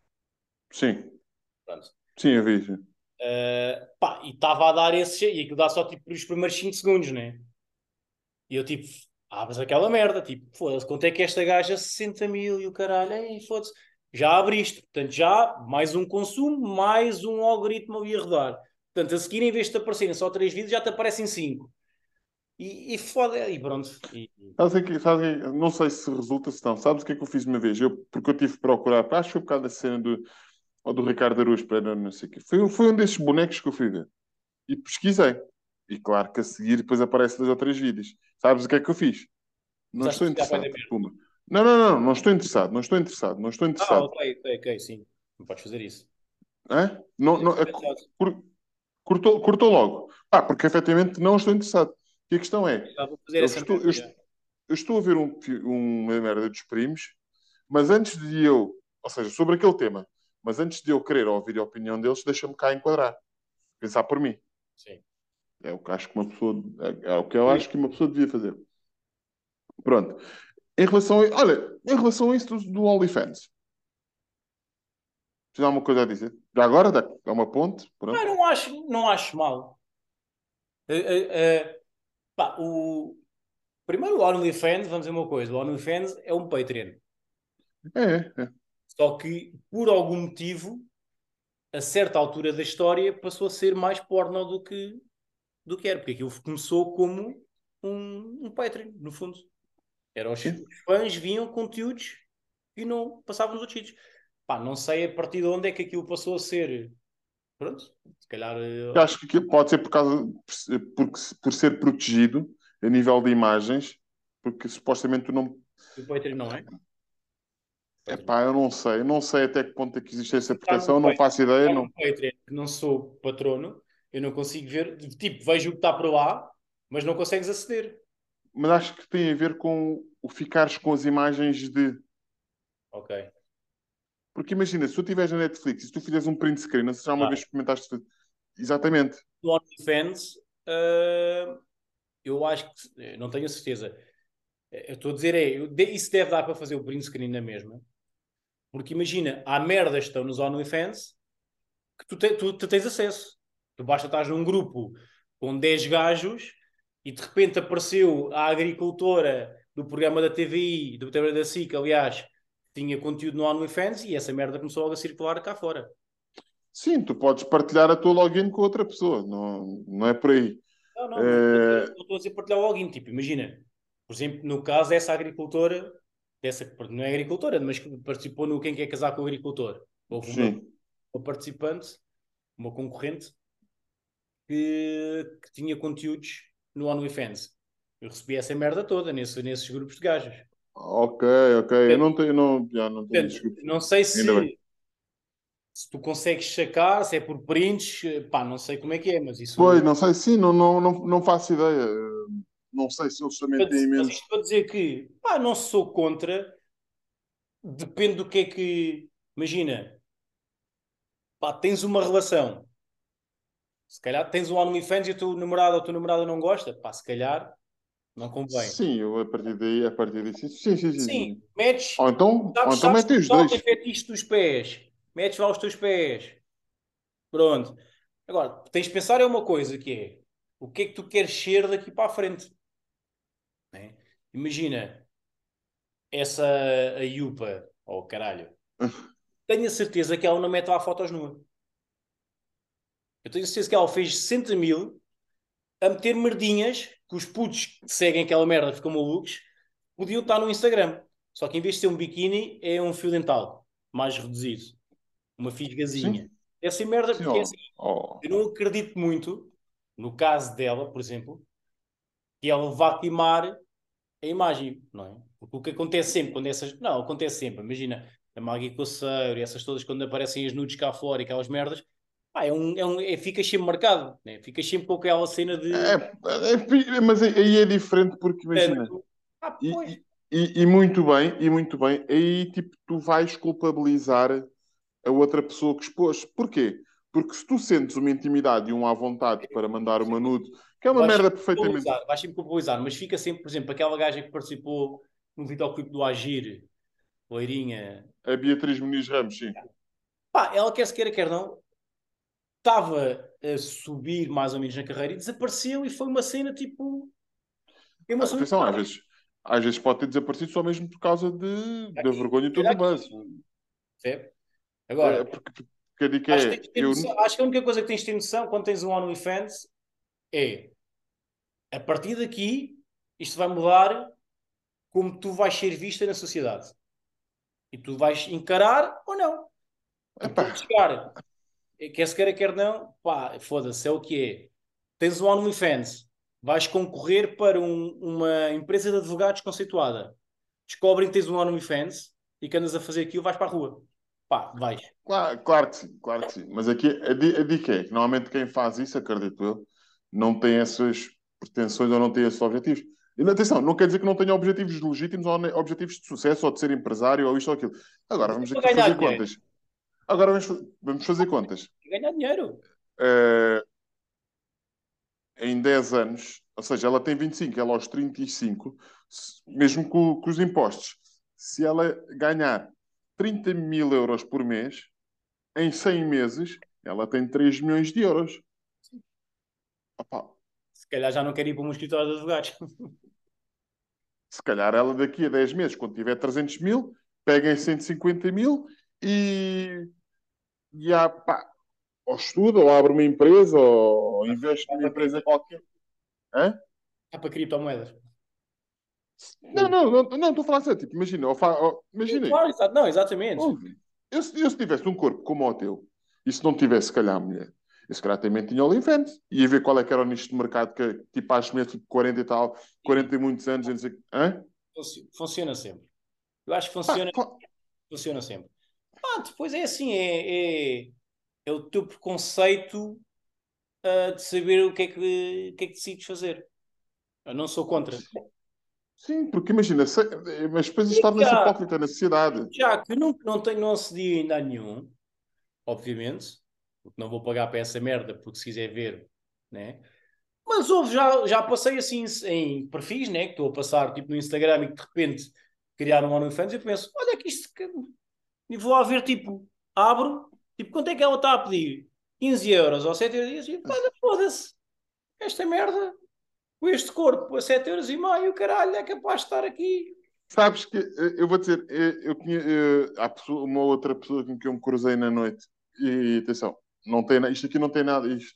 Sim. Pronto. Sim, eu vi. sim. Uh, pá, e estava a dar esse e aquilo dá só tipo os primeiros 5 segundos, né? E eu tipo, abres aquela merda, tipo, foda-se, quanto é que esta gaja 60 mil e o caralho, ei, foda-se, já abriste, portanto, já mais um consumo, mais um algoritmo ali a rodar. Portanto, a seguir, em vez de te aparecerem só três vídeos, já te aparecem cinco. E, e foda, e pronto. E, Sabes aqui, sabes aqui, não sei se resulta, se não. Sabes o que é que eu fiz uma vez? Eu, porque eu tive que procurar, acho que foi por cena do, ou do Ricardo Araújo Pereira, não sei o quê. Foi, foi um desses bonecos que eu fui ver. E pesquisei. E claro que a seguir depois aparece dois ou três vídeos. Sabes o que é que eu fiz? Não Usaste estou interessado. Pumba. Não, não, não, não estou interessado, não estou interessado, não estou ah, interessado. ok, ok, ok, sim. Não podes fazer isso. Hã? Não, não, é, cur- cortou, cortou logo. Ah, porque efetivamente não estou interessado. E a questão é, eu estou, eu, estou- eu estou a ver um, uma merda dos primos, mas antes de eu, ou seja, sobre aquele tema, mas antes de eu querer ouvir a opinião deles, deixa-me cá enquadrar. Pensar por mim. Sim. É o que acho que uma pessoa, é, é o que eu acho que uma pessoa devia fazer. Pronto. Em relação a, olha, em relação a isso do, do OnlyFans. Tens alguma coisa a dizer? Já agora, dá- é uma ponte. Pronto. Ah, não acho, não acho mal. Eh, eh, eh, pá, o... Primeiro, o OnlyFans, vamos dizer uma coisa: o OnlyFans é um Patreon. É, é. Só que, por algum motivo, a certa altura da história, passou a ser mais porno do que, do que era. Porque aquilo começou como um, um Patreon, no fundo. Era os, os fãs viam conteúdos e não passavam nos outros sítios. Pá, não sei a partir de onde é que aquilo passou a ser. Pronto, se calhar. eh, Eu acho que aquilo pode ser por causa porque, por ser protegido a nível de imagens, porque supostamente tu não. O Patreon não é? Epá, eu não sei, eu não sei até que ponto é que existe essa proteção, não faço ideia. Não... Patreon, não sou patrono, eu não consigo ver. Tipo, vejo o que está por lá, mas não consegues aceder. Mas acho que tem a ver com o ficares com as imagens de. Ok. Porque imagina, se tu estiveres na Netflix e se tu fizeres um print screen, não sei se já uma Ah. vez experimentaste. Exatamente. No OnlyFans, ah, eu acho que. eu Não tenho a certeza. Eu estou a dizer, é, eu- isso deve dar para fazer o print screen na mesma. Porque imagina, há merdas que estão nos OnlyFans que tu, te- tu- tu tens acesso. Tu basta estar num grupo com 10 gajos e de repente apareceu a agricultora do programa da TVI, do programa da SIC, aliás, tinha conteúdo no OnlyFans e essa merda começou logo a circular cá fora. Sim, tu podes partilhar a tua login com outra pessoa, não, não é por aí. Não, não, Eh, não estou a dizer partilhar o login. Tipo, imagina, por exemplo, no caso dessa agricultora, dessa não é agricultora, mas que participou no Quem Quer Casar com o Agricultor. Houve uma, uma participante, uma concorrente, que, que tinha conteúdos no OnlyFans. Eu recebi essa merda toda nesse, nesses grupos de gajos. Ok, ok. Eu não tenho, não, já não tenho desculpa. não sei se, se tu consegues sacar, se é por prints, pá, não sei como é que é, mas isso. Pois, não sei, sim, não, não, não, não faço ideia. Não sei se eles também têm mas isto para dizer que, pá, não sou contra, depende do que é que. Imagina, pá, tens uma relação, se calhar tens um OnlyFans e o teu namorado ou a tua namorada não gosta, pá, se calhar não convém. Sim, eu a partir daí, a partir disso. Sim, sim, sim. sim. Metes, Ou então, ou sabes, então sabes metem que os dois. tem fetiche dos pés, metes lá os teus pés, pronto. Agora, tens de pensar é uma coisa que é, o que é que tu queres ser daqui para a frente? né? Imagina, essa a Yupa, oh caralho, tenho a certeza que ela não mete lá fotos nua. Eu tenho certeza que ela fez 60 mil a meter merdinhas que os putos que seguem aquela merda ficam malucos podiam estar no Instagram. Só que em vez de ser um biquíni, é um fio dental mais reduzido. Uma fisgazinha. Essa merda, Sim, porque é assim, eu não acredito muito, no caso dela, por exemplo, que ela vá queimar a imagem, não é? Porque o que acontece sempre quando essas. Não, acontece sempre. Imagina a Maggie Coceiro e essas todas quando aparecem as nudes cá fora e aquelas merdas, pá, é um, é um, é, fica sempre marcado, né? fica sempre com aquela cena de. É, é, mas aí é diferente porque imagina. Ah, E, pois. e- e, muito bem, e muito bem, aí tipo, tu vais culpabilizar a outra pessoa que expôs. Porquê? Porque se tu sentes uma intimidade e um à vontade para mandar uma nude, que é uma Vais merda perfeitamente. Vais sempre culpabilizar, mas fica sempre, por exemplo, aquela gaja que participou no videoclipe do Agir, loirinha. A Beatriz Muniz Ramos, sim. Pá, ela quer se queira, quer não, estava a subir mais ou menos na carreira e desapareceu e foi uma cena tipo. Emoção Atenção, às vezes, às vezes pode ter desaparecido só mesmo por causa de, da vergonha e tudo aqui. mais. Percebe? Agora, É, porque que eu digo Acho é. que, Eu, noção- acho que a única coisa que tens de ter noção quando tens um OnlyFans é a partir daqui isto vai mudar como tu vais ser vista na sociedade. E tu vais encarar ou não. Podes chegar, quer se queira, quer não, pá, foda-se, é o que é. Tens um OnlyFans, vais concorrer para um- uma empresa de advogados conceituada. Descobrem que tens um OnlyFans e que andas a fazer aquilo, vais para a rua. Pá, vais. Claro, claro que sim, claro que sim. Mas aqui a, a dica é que normalmente quem faz isso, acredito eu, não tem essas pretensões ou não tem esses objetivos. E atenção, não quer dizer que não tenha objetivos legítimos ou objetivos de sucesso ou de ser empresário ou isto ou aquilo. Agora vamos Para aqui fazer dinheiro. contas. Agora vamos, vamos fazer contas. Ganhar dinheiro. Eh, em 10 anos, ou seja, ela tem 25, ela aos 35, se- mesmo com, com os impostos, se ela ganhar 30 mil euros por mês, em 100 meses, ela tem 3 milhões de euros. Opa, Se calhar já não quero ir para um escritório de advogados. se calhar ela daqui a 10 meses, quando tiver 300 mil, pega em 150 mil e, e há, pá, ou estuda, ou abre uma empresa, ou investe numa empresa qualquer. Hã? É para criptomoedas. Não, não, não, não, estou a falar sério. Tipo, imagina, fa- imagina, Claro, exato. Não, exatamente. eu, se eu se tivesse um corpo como o teu, e se não tivesse, se calhar, mulher, eu se calhar também tinha OnlyFans. Ia ver qual é que era o nicho de mercado que, tipo, às tipo, 40 e tal, 40 e muitos anos, e não sei. Hã? Funci- Funciona sempre. Eu acho que funciona, pá, funciona sempre. Ah, depois é assim, é, é, é o teu preconceito ah, de saber o que é que, o que é que decides fazer. Eu não sou contra. Sim, porque imagina, se- mas depois isto torna-se Já. hipócrita na sociedade. Já que não, não, tenho, não acedi ainda a nenhum, obviamente, porque não vou pagar para essa merda, porque se quiser ver, né? Mas houve, já, já passei assim em perfis, né? Que estou a passar tipo no Instagram e que de repente criaram um OnlyFans e eu penso, olha que isto. E vou a ver, tipo, abro, tipo, quanto é que ela está a pedir? 15 euros ou 7 euros? E foda-se, esta merda, com este corpo, a 7 euros e meio, caralho, é capaz de estar aqui. Sabes que eh, eu vou dizer, eh, eu conhe- eh, há pessoa- uma outra pessoa com quem eu me cruzei na noite, e atenção, não tem, isto aqui não tem nada, isto.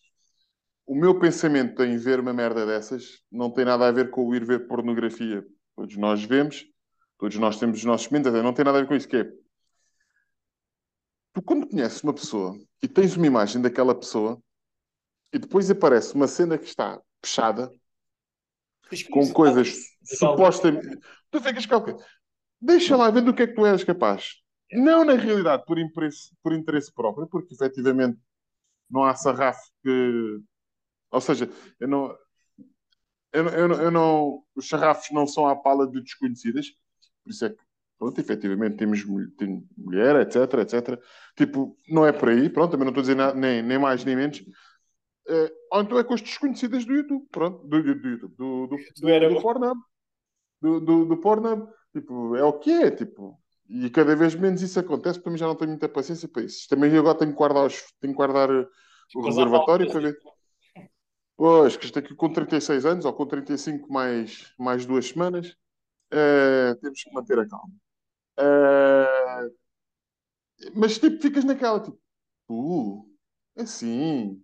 O meu pensamento em ver uma merda dessas não tem nada a ver com o ir ver pornografia. Todos nós vemos, todos nós temos os nossos mentes, não tem nada a ver com isso, que é tu quando conheces uma pessoa e tens uma imagem daquela pessoa e depois aparece uma cena que está fechada com coisas supostamente. Tu ficas calca. Deixa lá ver do que é que tu és capaz. Não na realidade por interesse, por interesse próprio, porque efetivamente não há sarrafo que. Ou seja, eu não. Eu, eu, eu não. Os sarrafos não são à pala de desconhecidas, por isso é que, pronto, efetivamente temos, mul- tem mulher, etc, etc. Tipo, não é por aí, pronto, também não estou a dizer nada, nem, nem mais nem menos. Eh, ou então é com as desconhecidas do YouTube, pronto, do, do, do YouTube, do, do, Do era do. Pornhub. Do, do, do Pornhub. Tipo, é o que é, tipo. E cada vez menos isso acontece, porque também já não tenho muita paciência para isso. Também agora tenho que guardar, os, tenho que guardar eh, o reservatório para ver. Pois, que isto aqui com 36 anos, ou com 35 mais, mais duas semanas, eh, temos que manter a calma. Eh, mas tipo, ficas naquela, tipo, uh, assim,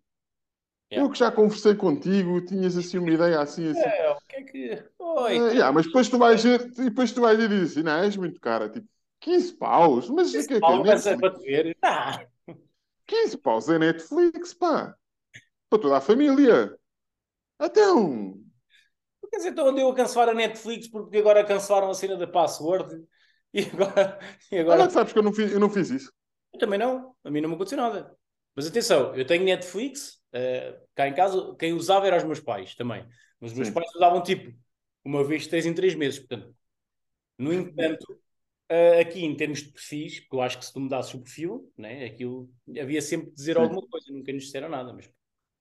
Yeah. eu que já conversei contigo, tinhas assim uma ideia assim, assim. É, o que é que. Oi, Eh, yeah, mas depois tu vais ver, e depois tu vais ver e dizes assim, não, és muito cara, tipo, 15 paus, mas o que é que é? Mas é Netflix? para te ver. Ah, 15 paus é Netflix, pá, para toda a família. Então, quer dizer, então andei a cancelar a Netflix porque agora cancelaram a cena da password e agora. E agora... olha, sabes que eu não fiz, eu não fiz isso. Eu também não, a mim não me aconteceu nada. Mas atenção, eu tenho Netflix, eh, cá em casa, quem usava eram os meus pais também. Mas os meus Sim. pais usavam tipo uma vez três em três meses. Portanto, no entanto, eh, aqui em termos de perfis, porque eu acho que se tu mudasses o perfil, né, aquilo havia sempre de dizer Sim. alguma coisa, nunca nos disseram nada. Mas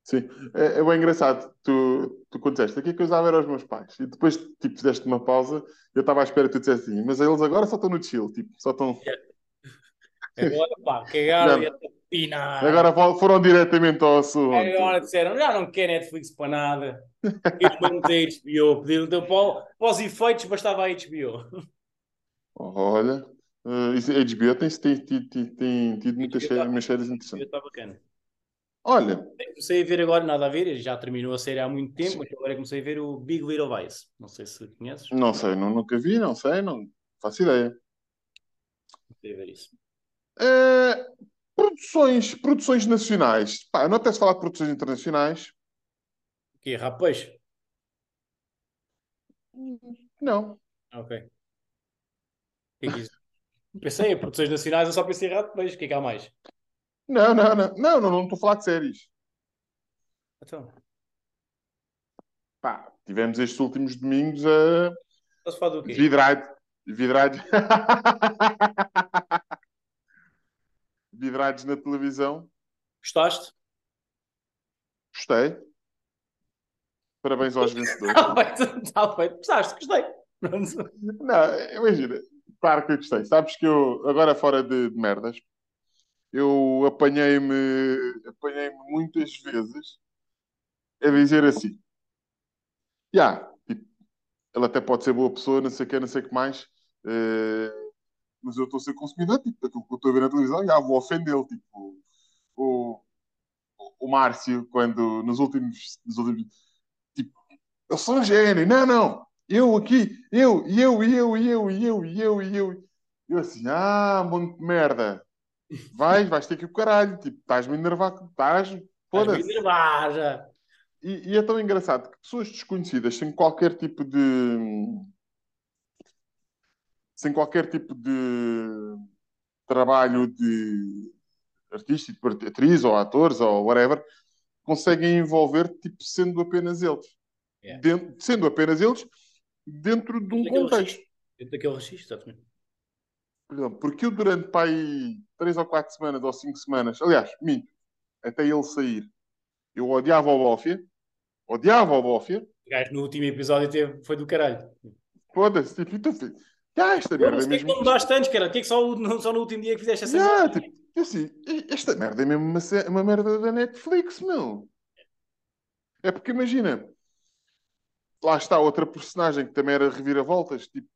Sim, é, é bem engraçado. Tu, tu quando disseste aqui que eu usava eram os meus pais. E depois, tipo, fizeste uma pausa. Eu estava à espera que tu dissesse assim, mas eles agora só estão no chill, tipo, só estão. agora, pá, cagaram e pinar. Agora fo- foram diretamente ao assunto. Agora disseram, já não quer Netflix para nada. Pediram-me a HBO, pediram então para, para os efeitos bastava a HBO. Olha, Uh, isso- HBO tem, tem, tem, tem, tido muitas HBO séries, tá- umas séries HBO interessantes. Está bacana. Olha, Comecei a ver agora, nada a ver, já terminou a série há muito tempo, mas agora comecei a ver o Big Little Lies. Não sei se conheces. não sei, não, nunca vi, não sei, não faço ideia. Comecei a ver isso. Eh, produções, produções nacionais. Pá, eu não apetece falar de produções internacionais. O quê? Peixe? Não. Ok. O que é que é isso? Pensei em produções nacionais, eu só pensei em peixe. O que é que há mais? Não, não, não. Não, não, não estou a falar de séries. Então, Pá, tivemos estes últimos domingos a estás a falar do quê? vidrado. Vidrados. Vidrados na televisão. Gostaste? Gostei. Parabéns aos vencedores. Está feito, está feito. Gostaste? Gostei. Não, imagina. Claro que eu gostei. Sabes que eu, agora fora de, de merdas, eu apanhei-me apanhei-me muitas vezes a dizer assim: Já, tipo, ela até pode ser boa pessoa, não sei o que, não sei o que mais, eh, mas eu estou a ser consumidor, tipo, daquilo que eu estou a ver na televisão, já vou ofendê-lo. Tipo, o, o Márcio, quando nos últimos, nos últimos tipo, eu sou um gênio, não, não, eu aqui, eu, eu, eu, eu, eu, eu, eu. Eu assim, ah, monte de merda. Vais, vais ter que ir o caralho. Tipo, estás-me a enervar. Estás, Estás-me a foda-se. enervar já. E, e é tão engraçado que pessoas desconhecidas, sem qualquer tipo de. sem qualquer tipo de trabalho de artístico, de atriz ou atores ou whatever, conseguem envolver, tipo, sendo apenas eles. Yeah. Dentro- sendo apenas eles, dentro de um Daquele contexto. registro. Dentro daquele registro, exatamente. Porque eu durante para aí três ou quatro semanas ou cinco semanas, aliás, minto, até ele sair, eu odiava o Bófia, odiava o Bófia, O gajo no último episódio teve, foi do caralho. foda-se, tipo, então, ah, esta merda é que mesmo. não mudaste tantos, cara. O que é que só, não, só no último dia que fizeste essa Yeah, tipo, eu assim, esta merda é mesmo uma, uma merda da Netflix, meu. É porque imagina, lá está outra personagem que também era reviravoltas, tipo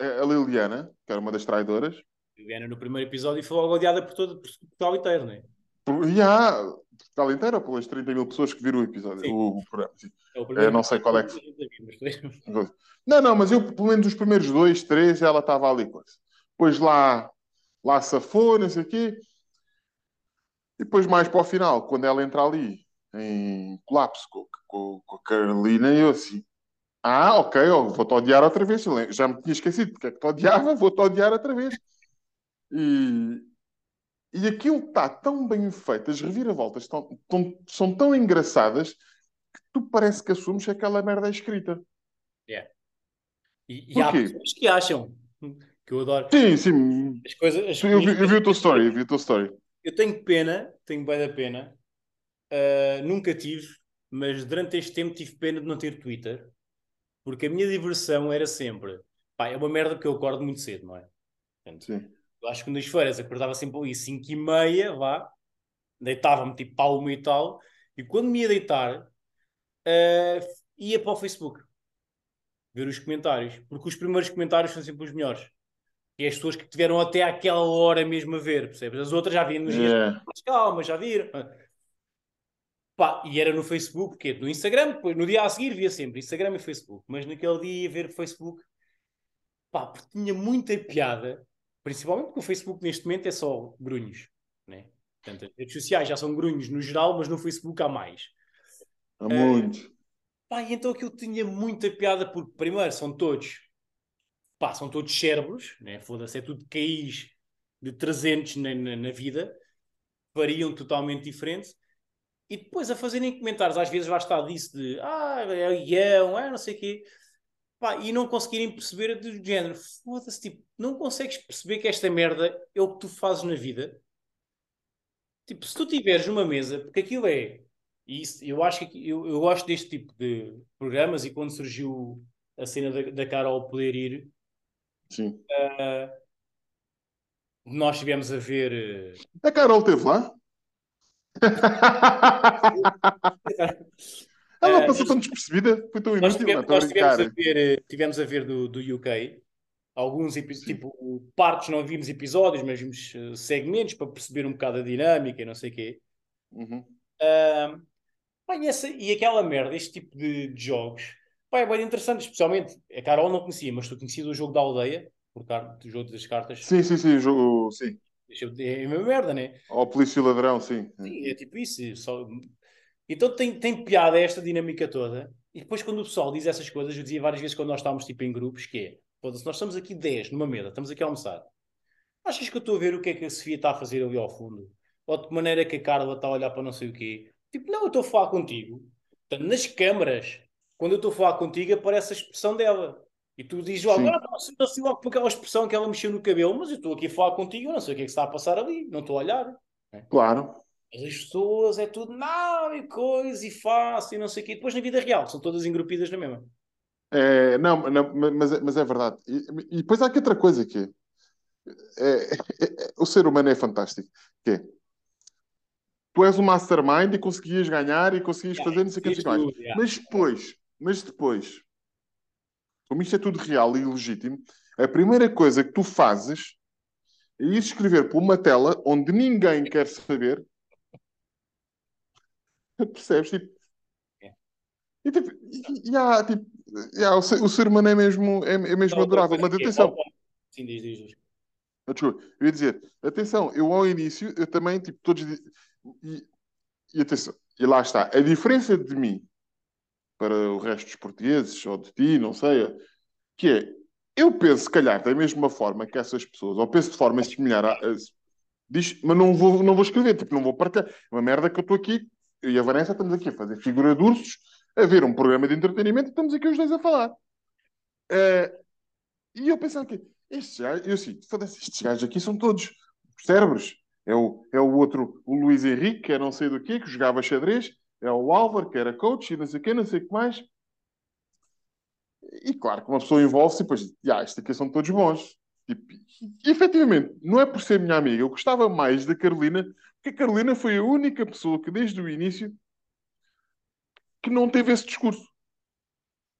a Liliana, que era uma das traidoras. A Viana no primeiro episódio foi logo odiada por todo por Portugal inteiro, não é? Por- há Portugal inteiro, ou pelas 30 mil pessoas que viram o episódio, Sim. o, o programa. É o Eu não sei qual é que foi- Não, não, mas eu, pelo menos os primeiros dois, três, ela estava ali coisa. Depois lá, lá safou, não sei o quê. E depois mais para o final, quando ela entra ali em colapso com, com, com a Carolina, eu assim, ah, ok, vou-te odiar outra vez. Já me tinha esquecido porque é que te odiava, vou-te odiar outra vez. E, e aquilo está tão bem feito, as reviravoltas estão, estão- são tão engraçadas que tu parece que assumes que aquela merda é escrita. E, e há pessoas que acham que eu adoro Sim, sim, as coisas. as- Eu vi, eu vi a tua story, eu vi a tua story. Eu tenho pena, tenho bem da pena. Uh, nunca tive, mas durante este tempo tive pena de não ter Twitter, porque a minha diversão era sempre. Pá, é uma merda porque eu acordo muito cedo, não é? Portanto, Sim. eu acho que nas férias acordava sempre ali 5 e meia, vá, deitava-me tipo para uma e tal, e quando me ia deitar, uh, ia para o Facebook ver os comentários, porque os primeiros comentários são sempre os melhores. E as pessoas que tiveram até aquela hora mesmo a ver, percebes? As outras já viram nos dias Yeah. mas calma, já viram. Pá, e era no Facebook, porque no Instagram, depois, no dia a seguir via sempre Instagram e Facebook, mas naquele dia ia ver Facebook, pá, porque tinha muita piada, principalmente porque o Facebook neste momento é só grunhos, né? Portanto, as redes sociais já são grunhos no geral, mas no Facebook há mais. Há muito. Pá, e então aquilo tinha muita piada, porque primeiro são todos, pá, são todos cérebros, né? Foda-se, é tudo caís de 300 na, na, na vida, variam totalmente diferente. E depois a fazerem comentários, às vezes lá está disso de ah, é guião, é não sei o quê, pá, e não conseguirem perceber do género, foda-se, tipo, não consegues perceber que esta merda é o que tu fazes na vida. Tipo, se tu tiveres uma mesa, porque aquilo é, e isso, eu acho que eu, eu gosto deste tipo de programas, e quando surgiu a cena da, da Carol poder ir, Sim. ah, nós estivemos a ver. A Carol esteve lá? Ela eh, passou tão despercebida, foi tão Nós inútil, tivemos, nós tivemos, a ver, eh, tivemos a ver do, do UK alguns tipo partes não vimos episódios, mas vimos uh, segmentos para perceber um bocado a dinâmica e não sei o quê. Uhum. Uh, pá, e, essa, e aquela merda, este tipo de, de jogos, pá, é bem interessante, especialmente a Carol não conhecia, mas tu conhecia o jogo da aldeia, por do jogo das cartas. Sim, sim, sim, o jogo, sim. É a mesma merda, né? Ou polícia ladrão, sim. Sim, é tipo isso. Só... Então tem, tem piada esta dinâmica toda. E depois, quando o pessoal diz essas coisas, eu dizia várias vezes quando nós estávamos tipo, em grupos, que é, se nós estamos aqui 10 numa mesa, estamos aqui a almoçar. Achas que eu estou a ver o que é que a Sofia está a fazer ali ao fundo? Ou de que maneira que a Carla está a olhar para não sei o quê? Tipo, não, eu estou a falar contigo. Portanto, nas câmaras, quando eu estou a falar contigo, aparece a expressão dela. E tu dizes logo, ah, não, logo por aquela expressão que ela mexeu no cabelo, mas eu estou aqui a falar contigo, eu não sei o que é que está a passar ali, não estou a olhar. Claro. As pessoas é tudo, não, e coisa, e fácil, e não sei o quê. Depois na vida real, são todas engrupidas na mesma. É, não, não mas, é, mas é verdade. E, e, depois há aqui outra coisa que é, é, é, o ser humano é fantástico. Que é, tu és um mastermind e conseguias ganhar e conseguias fazer não sei o que mais. Mas depois, mas depois, como isto é tudo real e legítimo, a primeira coisa que tu fazes é ir escrever por uma tela onde ninguém quer saber. Percebes? Tipo, é. e, tipo, e, e há, tipo, e há, o, ser, o ser humano é mesmo, é, é mesmo adorável. Mas atenção. Sim, diz, diz, diz. Desculpa, eu ia dizer, atenção, eu ao início, eu também, tipo, todos. E, e atenção, e lá está, a diferença de mim para o resto dos portugueses, ou de ti, não sei, que é, eu penso, se calhar, da mesma forma que essas pessoas, ou penso de forma similar a, a diz, mas não vou, não vou escrever, tipo, não vou partilhar. É uma merda que eu estou aqui, eu e a Vanessa estamos aqui a fazer figura de ursos, a ver um programa de entretenimento e estamos aqui os dois a falar. Uh, e eu pensava que estes gajos, eu assim, estes gajos aqui são todos cérebros. É o, é o outro, o Luís Henrique, que é não sei do quê, que jogava xadrez, é o Álvaro, que era coach e não sei o quê, não sei o que mais. E claro que uma pessoa envolve-se e depois, ah, estes aqui são todos bons. E, e, efetivamente, não é por ser minha amiga, eu gostava mais da Carolina, porque a Carolina foi a única pessoa que desde o início que não teve esse discurso.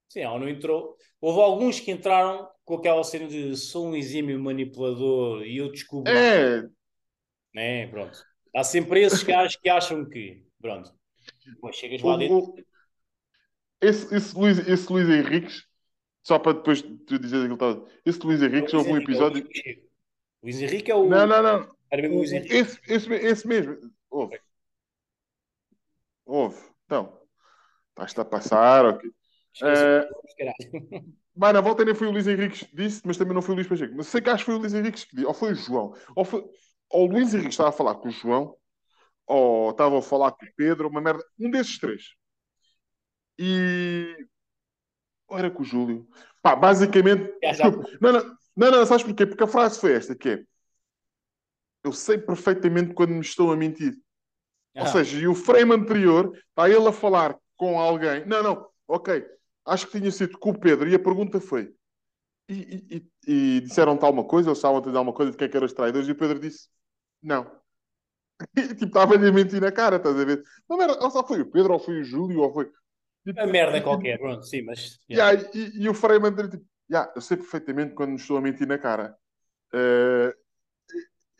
Sim, ela não entrou. Houve alguns que entraram com aquela cena de sou um exímio manipulador e eu descubro. É. Né? Pronto. Há sempre esses gajos que acham que. Pronto. Depois chegas lá dentro. Esse, esse, Luís, esse Luís Henriques, só para depois tu dizer aquilo todo. Esse Luís Henriques, houve um episódio. É Luís Henrique é o. Não, não, não. Era mesmo Luís Henrique. Esse, esse, esse mesmo. Houve. Houve. Então. Estás-te a passar, ok. Uh, mas na volta nem foi o Luís Henriques que disse, mas também não foi o Luís Pacheco. Mas sei que acho que foi o Luís Henriques que disse, ou foi o João, ou, foi, ou o Luís Henriques estava a falar com o João, ou estava a falar com o Pedro, uma merda, um desses três. E. Ou era com o Júlio? Pá, basicamente. Não, não, não, não, sabes porquê? Porque a frase foi esta: que é. Eu sei perfeitamente quando me estou a mentir. Ah. Ou seja, e o frame anterior está ele a falar com alguém. Não, não, ok. Acho que tinha sido com o Pedro e a pergunta foi: e, e, e disseram tal uma coisa, ou estavam a dizer alguma coisa de quem é que eram os traidores? E o Pedro disse: não. Tipo, estava-lhe a mentir na cara, estás a ver? Não era, ou só foi o Pedro, ou foi o Júlio, ou foi. Tipo, a merda qualquer, pronto, sim, mas. Yeah. Yeah, e, e, o frame anterior, tipo, yeah, eu sei perfeitamente quando me estou a mentir na cara. Uh,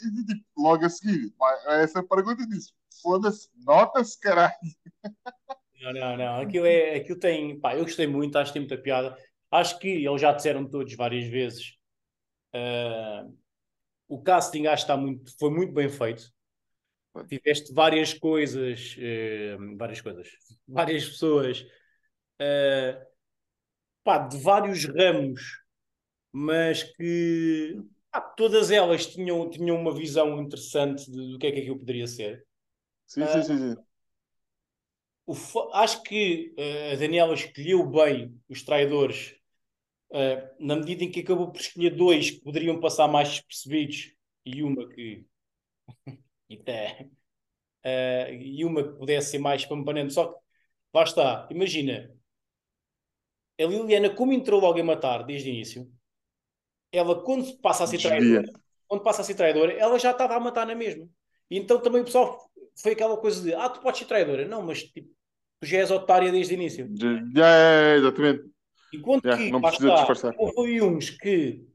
e, e, tipo, logo a seguir, a essa pergunta disse: foda-se, nota-se, caralho. Não, não, não. Aquilo, é, aquilo tem. Pá, eu gostei muito, acho que tem muita piada. Acho que eles já disseram todos várias vezes. Uh, o casting acho que está muito, foi muito bem feito. Tiveste várias coisas, uh, várias coisas, várias pessoas uh, pá, de vários ramos, mas que pá, todas elas tinham, tinham uma visão interessante do que é que aquilo poderia ser. Sim, sim, sim. sim acho que uh, a Daniela escolheu bem os traidores uh, na medida em que acabou por escolher dois que poderiam passar mais despercebidos e uma que. Uh, e uma que pudesse ser mais pampanante. Só que lá está, imagina. A Liliana, como entrou logo a matar desde o início, ela quando passa a ser traidora, quando passa a ser traidora, ela já estava a matar na mesma. E então também o pessoal foi aquela coisa de ah, tu podes ser traidora. Não, mas tipo, tu já és otária desde o início. Já, é, exatamente. Enquanto yeah, que, não precisa disfarçar. houve uns que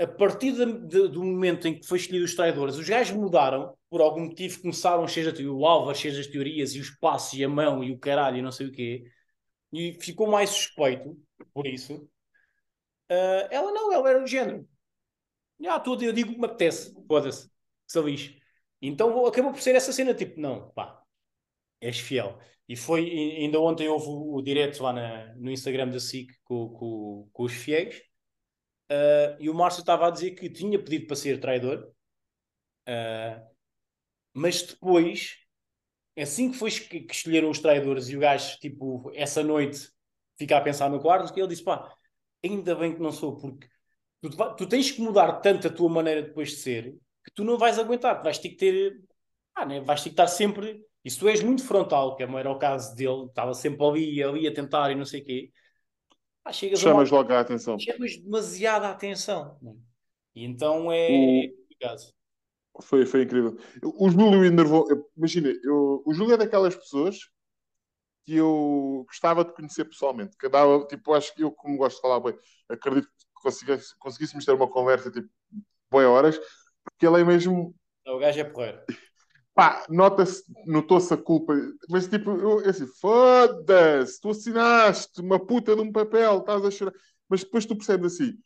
a partir de, de, do momento em que foi escolhido os traidores, os gajos mudaram, por algum motivo começaram de o Álvaro cheios das teorias e os passos e a mão e o caralho e não sei o quê, e ficou mais suspeito por isso. Uh, ela não, ela era do género. Ah, tudo, eu digo que me apetece, foda-se, que Então acabou por ser essa cena, tipo, não, pá, és fiel. E foi, ainda ontem houve o, o direto lá na, no Instagram da SIC com, com, com os fiéis, Uh, e o Márcio estava a dizer que tinha pedido para ser traidor, uh, mas depois, assim que foi que, que, escolheram os traidores e o gajo, tipo, essa noite fica a pensar no quarto, que ele disse: pá, ainda bem que não sou, porque tu, tu, tens que mudar tanto a tua maneira depois de ser que tu não vais aguentar, vais ter que ter, ah, né? vais ter que estar sempre. E se tu és muito frontal, que era o caso dele, estava sempre ali, ali a tentar e não sei o quê, ah, chegas Chamas uma... logo a atenção. Chamas demasiada atenção. E então é, o... complicado. Foi, foi incrível. O Júlio enervou. Imagina, eu, o Júlio é daquelas pessoas que eu gostava de conhecer pessoalmente. Que dava, tipo, acho que eu, como gosto de falar bem, acredito que conseguisse, conseguíssemos ter uma conversa tipo, boas horas, porque ele é mesmo. O gajo é porreiro pá, nota-se, notou-se a culpa, mas tipo, eu, eu assim, foda-se, tu assinaste uma puta de um papel, estás a chorar, mas depois tu percebes assim,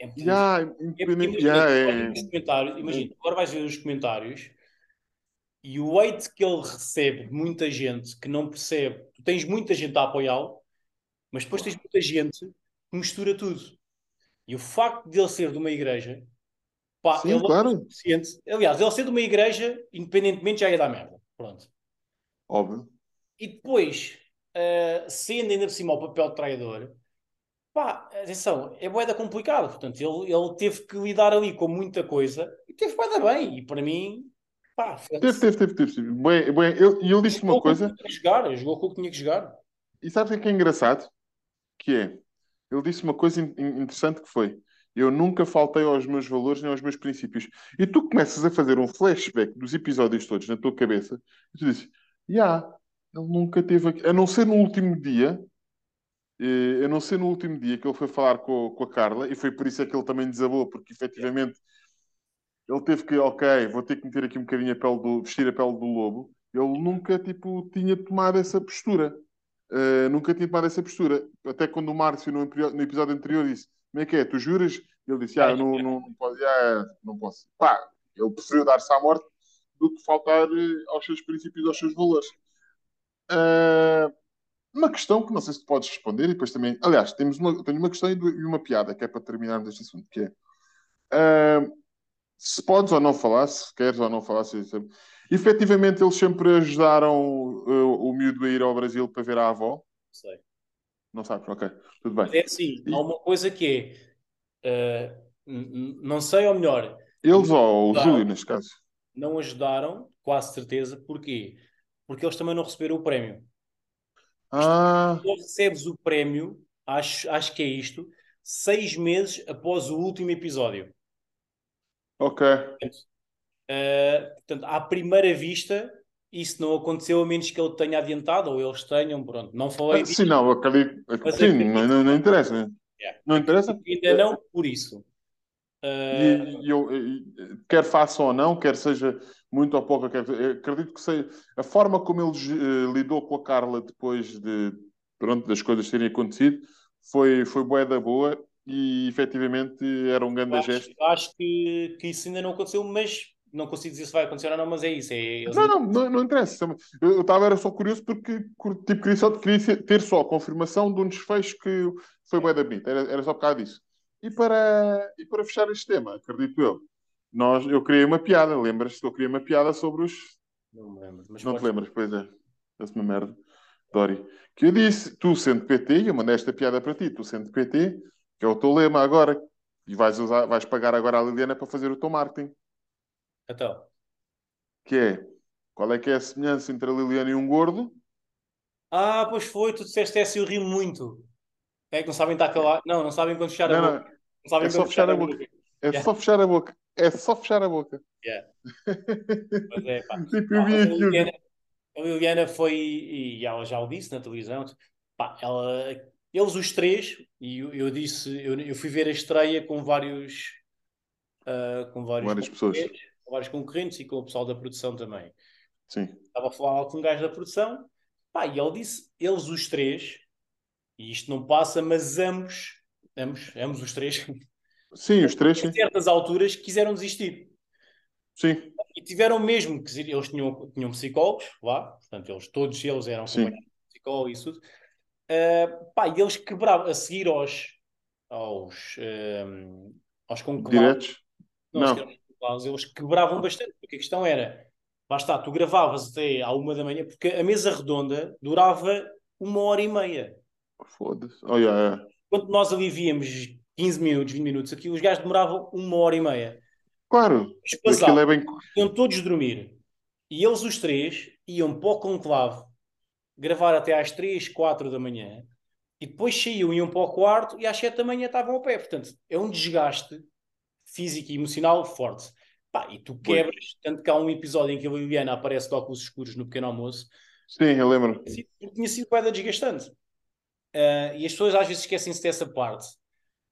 é yeah, independente, yeah, é, é, imagina, agora vais ver os comentários e o hate que ele recebe de muita gente que não percebe, tu tens muita gente a apoiá-lo, mas depois tens muita gente que mistura tudo. E o facto de ele ser de uma igreja Pá, Sim, claro. Aliás, ele ser de uma igreja, independentemente, já ia dar merda. Pronto. Óbvio. E depois, uh, sendo ainda por cima o papel de traidor, pá, atenção, é boeda complicado. Portanto, ele, ele teve que lidar ali com muita coisa e teve boeda bem. E para mim, pá, teve, teve, teve, teve. teve. Bem, bem, ele, ele disse uma coisa. Que jogar, jogou com o que tinha que jogar. E sabe o que é engraçado? Que é, ele disse uma coisa interessante que foi eu nunca faltei aos meus valores nem aos meus princípios. E tu começas a fazer um flashback dos episódios todos na tua cabeça e tu dizes: Já, yeah, ele nunca teve aqui. A não ser no último dia, eh, a não ser no último dia que ele foi falar com, com a Carla, e foi por isso é que ele também desabou, porque efetivamente ele teve que, ok, vou ter que meter aqui um bocadinho a pele do, vestir a pele do lobo. Ele nunca, tipo, tinha tomado essa postura. Uh, nunca tinha tomado essa postura. Até quando o Márcio, no, no episódio anterior, disse como é que é? Tu juras? Ele disse, ah, não, não, não, pode, ah, não posso. Pá, ele preferiu dar-se à morte do que faltar eh, aos seus princípios, aos seus valores. Uh, uma questão que não sei se tu podes responder, e depois também. Aliás, temos uma, tenho uma questão e uma piada que é para terminarmos este assunto, que é. Uh, se podes ou não falar, se queres ou não falar, se, se, efetivamente eles sempre ajudaram uh, o miúdo a ir ao Brasil para ver a avó. Sei. Não sabes, ok. Tudo bem. É assim, e... há uma coisa que é. Uh, não sei, ou melhor. Eles ou o Júlio, neste caso. Não ajudaram, quase certeza. Porquê? Porque eles também não receberam o prémio. Ah. Tu recebes o prémio, acho, acho que é isto, seis meses após o último episódio. Ok. Portanto, uh, portanto, à primeira vista, isso não aconteceu a menos que ele tenha adiantado ou eles tenham, pronto, não falei ah, Sim, não, acredito, sim, não, não, não, interessa. Yeah. Não interessa? Ainda não por isso. Uh... E, eu, quer faça ou não, quer seja muito ou pouco, quer, acredito que seja a forma como ele uh, lidou com a Carla depois de, pronto, das coisas terem acontecido foi, foi boa da boa e efetivamente era um grande acho, gesto. Acho que, que isso ainda não aconteceu, mas não consigo dizer se vai acontecer ou não, mas é isso. É, não, não, não, não, interessa. Eu estava era só curioso porque tipo, queria, só, queria ter só a confirmação de um desfecho que foi bem da bonito. Era, era só por causa disso. E para, e para fechar este tema, acredito eu, nós, eu criei uma piada. Lembras-te que eu criei uma piada sobre os. Não me lembro. Mas não te lembras, pois é. Essa uma merda. Dori. Que eu disse, tu sendo PT, e eu mandei esta piada para ti, tu sendo PT, que é o teu lema agora, e vais, usar, vais pagar agora a Liliana para fazer o teu marketing. Então. Que é, qual é que é a semelhança entre a Liliana e um gordo? Ah, pois foi, tu disseste essa e eu ri muito. É que não sabem estar calado. Não, não sabem quando fechar não, a boca. Não sabem é só fechar a boca. boca. É yeah. só fechar a boca. É só fechar a boca. Yeah. É, pá. tipo, ah, a, Liliana, a Liliana foi, e ela já o disse na televisão, pá, ela, eles os três, e eu, eu disse, eu, eu fui ver a estreia com vários uh, com vários Várias pessoas. Com vários concorrentes e com o pessoal da produção também. Sim. Estava a falar com um gajo da produção, pá, e ele disse, eles os três, e isto não passa, mas ambos, ambos, ambos os três, Sim, os três, sim. a certas alturas quiseram desistir. Sim. E tiveram mesmo que eles tinham, tinham psicólogos lá, portanto, eles, todos eles eram Sim. acompanhados de psicólogo e isso tudo. Uh, pá, e eles quebravam a seguir aos, aos, um, aos conclaves. Diretos? Não, Não. Eles quebravam bastante, porque a questão era, basta, tu gravavas até à uma da manhã, porque a mesa redonda durava uma hora e meia. Foda-se. Oh, yeah, yeah. Quando nós ali víamos 15 minutos, 20 minutos, aqui os gajos demoravam uma hora e meia. Claro. Aquilo é bem. iam todos dormir. E eles, os três, iam para o conclave gravar até às 3, 4 da manhã e depois saíam, iam para o quarto e às 7 da manhã estavam a pé. Portanto, é um desgaste físico e emocional forte. Pá, e tu quebras, tanto que há um episódio em que a Liliana aparece de óculos escuros no pequeno almoço, Sim, eu lembro. tinha sido- porque tinha sido pedra desgastante. Ah, e as pessoas às vezes esquecem-se dessa parte.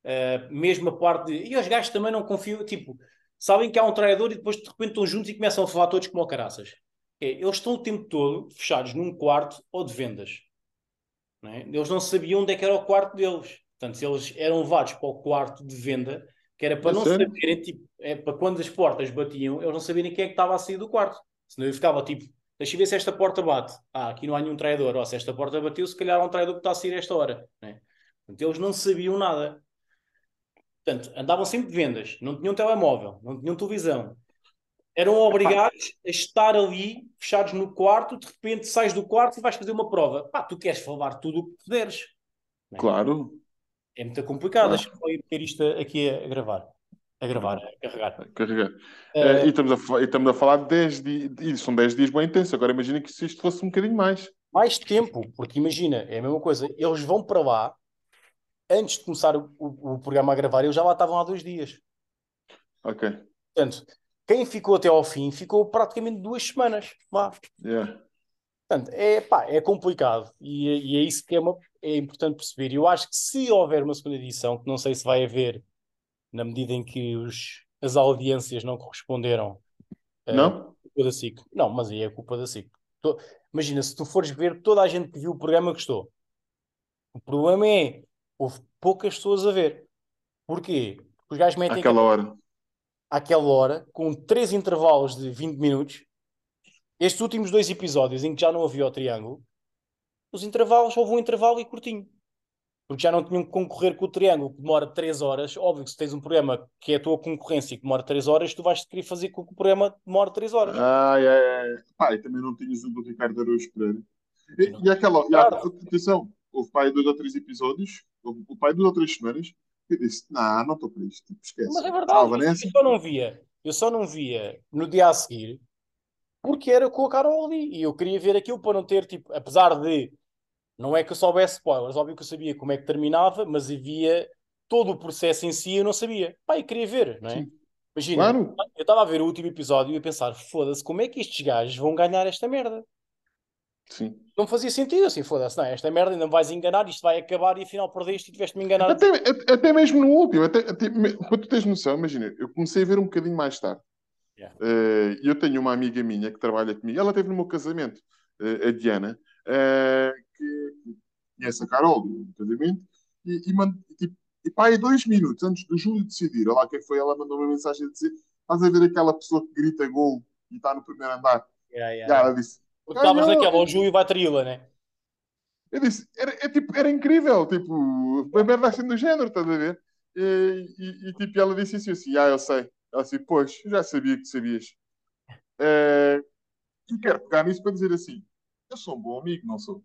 Ah, mesmo a parte de. E os gajos também não confiam, tipo, sabem que há um traidor e depois de repente estão juntos e começam a falar todos como caraças. É, eles estão o tempo todo fechados num quarto ou de vendas. Não é? Eles não sabiam onde é que era o quarto deles. Portanto, se eles eram levados para o quarto de venda, que era para É não sério? saberem, tipo, é, para quando as portas batiam, eles não saberem quem é que estava a sair do quarto. Senão eu ficava tipo, deixa eu ver se esta porta bate. Ah, aqui não há nenhum traidor. Ou se esta porta bateu, se calhar há um traidor que está a sair a esta hora. não é? Portanto, eles não sabiam nada. Portanto, andavam sempre de vendas, não tinham telemóvel, não tinham televisão. Eram obrigados a estar ali, fechados no quarto, de repente sais do quarto e vais fazer uma prova. Pá, tu queres falar tudo o que puderes. não é? Claro. É muito complicado. Deixa-me só ir ter isto aqui a, a gravar. A gravar, a carregar. Carregar. Eh, Eh, e, estamos a, e estamos a falar de 10 dias. E são 10 dias bem intensos. Agora imagina que se isto fosse um bocadinho mais. mais tempo, porque imagina, é a mesma coisa, eles vão para lá, antes de começar o, o- o programa a gravar, eles já lá estavam há dois dias. Ok. Portanto, quem ficou até ao fim ficou praticamente duas semanas lá. Yeah. Portanto, é, pá, é complicado e, e é isso que é, uma- é importante perceber. Eu acho que se houver uma segunda edição, que não sei se vai haver, na medida em que os, as audiências não corresponderam eh, Não? culpa da SIC. Não, mas aí é culpa da SIC. To- Imagina, se tu fores ver, toda a gente que viu o programa gostou. O problema é, houve poucas pessoas a ver. Porquê? Porque os gajos metem Àquela hora. àquela hora, com três intervalos de 20 minutos. Estes últimos dois episódios em que já não havia o triângulo, os intervalos, houve um intervalo e curtinho. Porque já não tinham que concorrer com o triângulo, que demora 3 horas. Óbvio que se tens um programa que é a tua concorrência e que demora 3 horas, tu vais querer fazer com que o programa demore 3 horas. Ai, ai, ai. Pá, e também não tinhas o do Ricardo Araújo Pereira. E, Não. e aquela. E a, Claro. atenção, houve pai dois ou três episódios. Houve o pai duas ou três semanas. Eu disse: Não, não estou para isto. Tipo, esquece. Mas é verdade, Vanessa. eu só não via. Eu só não via no dia a seguir porque era com a Carol ali. E eu queria ver aquilo para não ter, tipo, apesar de não é que eu soubesse spoilers, óbvio que eu sabia como é que terminava, mas havia todo o processo em si eu não sabia. Pá, eu queria ver, não é? Sim. Imagina, Claro. eu estava a ver o último episódio e a pensar, foda-se, como é que estes gajos vão ganhar esta merda? Sim. Não fazia sentido assim, foda-se, não, esta merda ainda me vais enganar, isto vai acabar e afinal perdeste e tiveste-me enganado. Até, até, até mesmo no último, até, até, para tu teres noção, imagina, eu comecei a ver um bocadinho mais tarde. Yeah. E eu tenho uma amiga minha que trabalha comigo, ela teve no meu casamento, eh, a Diana, eh, que conhece a Carol do casamento, e, e, tipo, e pá, aí dois minutos antes do Júlio decidir, olha lá quem foi, ela mandou uma mensagem a dizer: estás a ver aquela pessoa que grita gol e está no primeiro andar? Yeah, E yeah. ela disse: Porque estavas naquela, o Júlio vai traí-la, né? Eu disse, era, é, tipo, era incrível, tipo, uma merda assim do género, estás a ver? E, e, e, tipo, ela disse assim, assim, ah, eu sei. Ela disse, pois, já sabia que sabias. Eh, e quero pegar nisso para dizer assim, eu sou um bom amigo, não sou?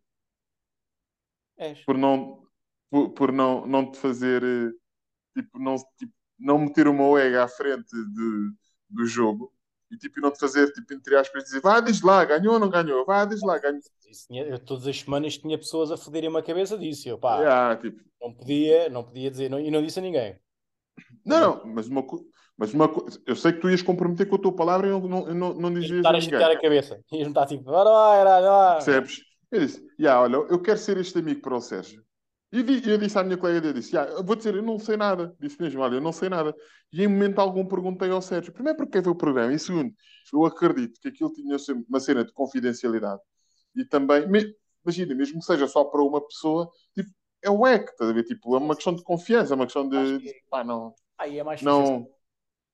És. Por não, por, por não, não te fazer, eh, tipo, não, tipo, não meter o meu ego à frente de, do jogo e, tipo, não te fazer, tipo, entre aspas, dizer, vá, diz lá, ganhou ou não ganhou? Vá, diz lá, ganhou. Isso tinha- eu todas as semanas tinha pessoas a foderem-me a cabeça disso. Eu, pá, Ah, tipo, não podia, não podia dizer, não, e não disse a ninguém. Não, não, mas uma, co- mas uma coisa, eu sei que tu ias comprometer com a tua palavra e não, não, não, não Ias-me dizias estar a a ninguém. a cabeça. Ias-me estar tipo, vai, ora vai. Percebes? Eu disse, "Ya, olha, eu quero ser este amigo para o Sérgio. E eu disse à minha colega, eu disse, ah, vou dizer, eu não sei nada. Disse mesmo, olha, eu não sei nada. E em momento algum perguntei ao Sérgio, primeiro porque é ver o programa, e segundo, eu acredito que aquilo tinha uma cena de confidencialidade. E também, imagina, mesmo que seja só para uma pessoa, tipo, é o EC, estás a ver? Tipo, é uma questão de confiança, é uma questão de, de pá, não... Aí é mais não...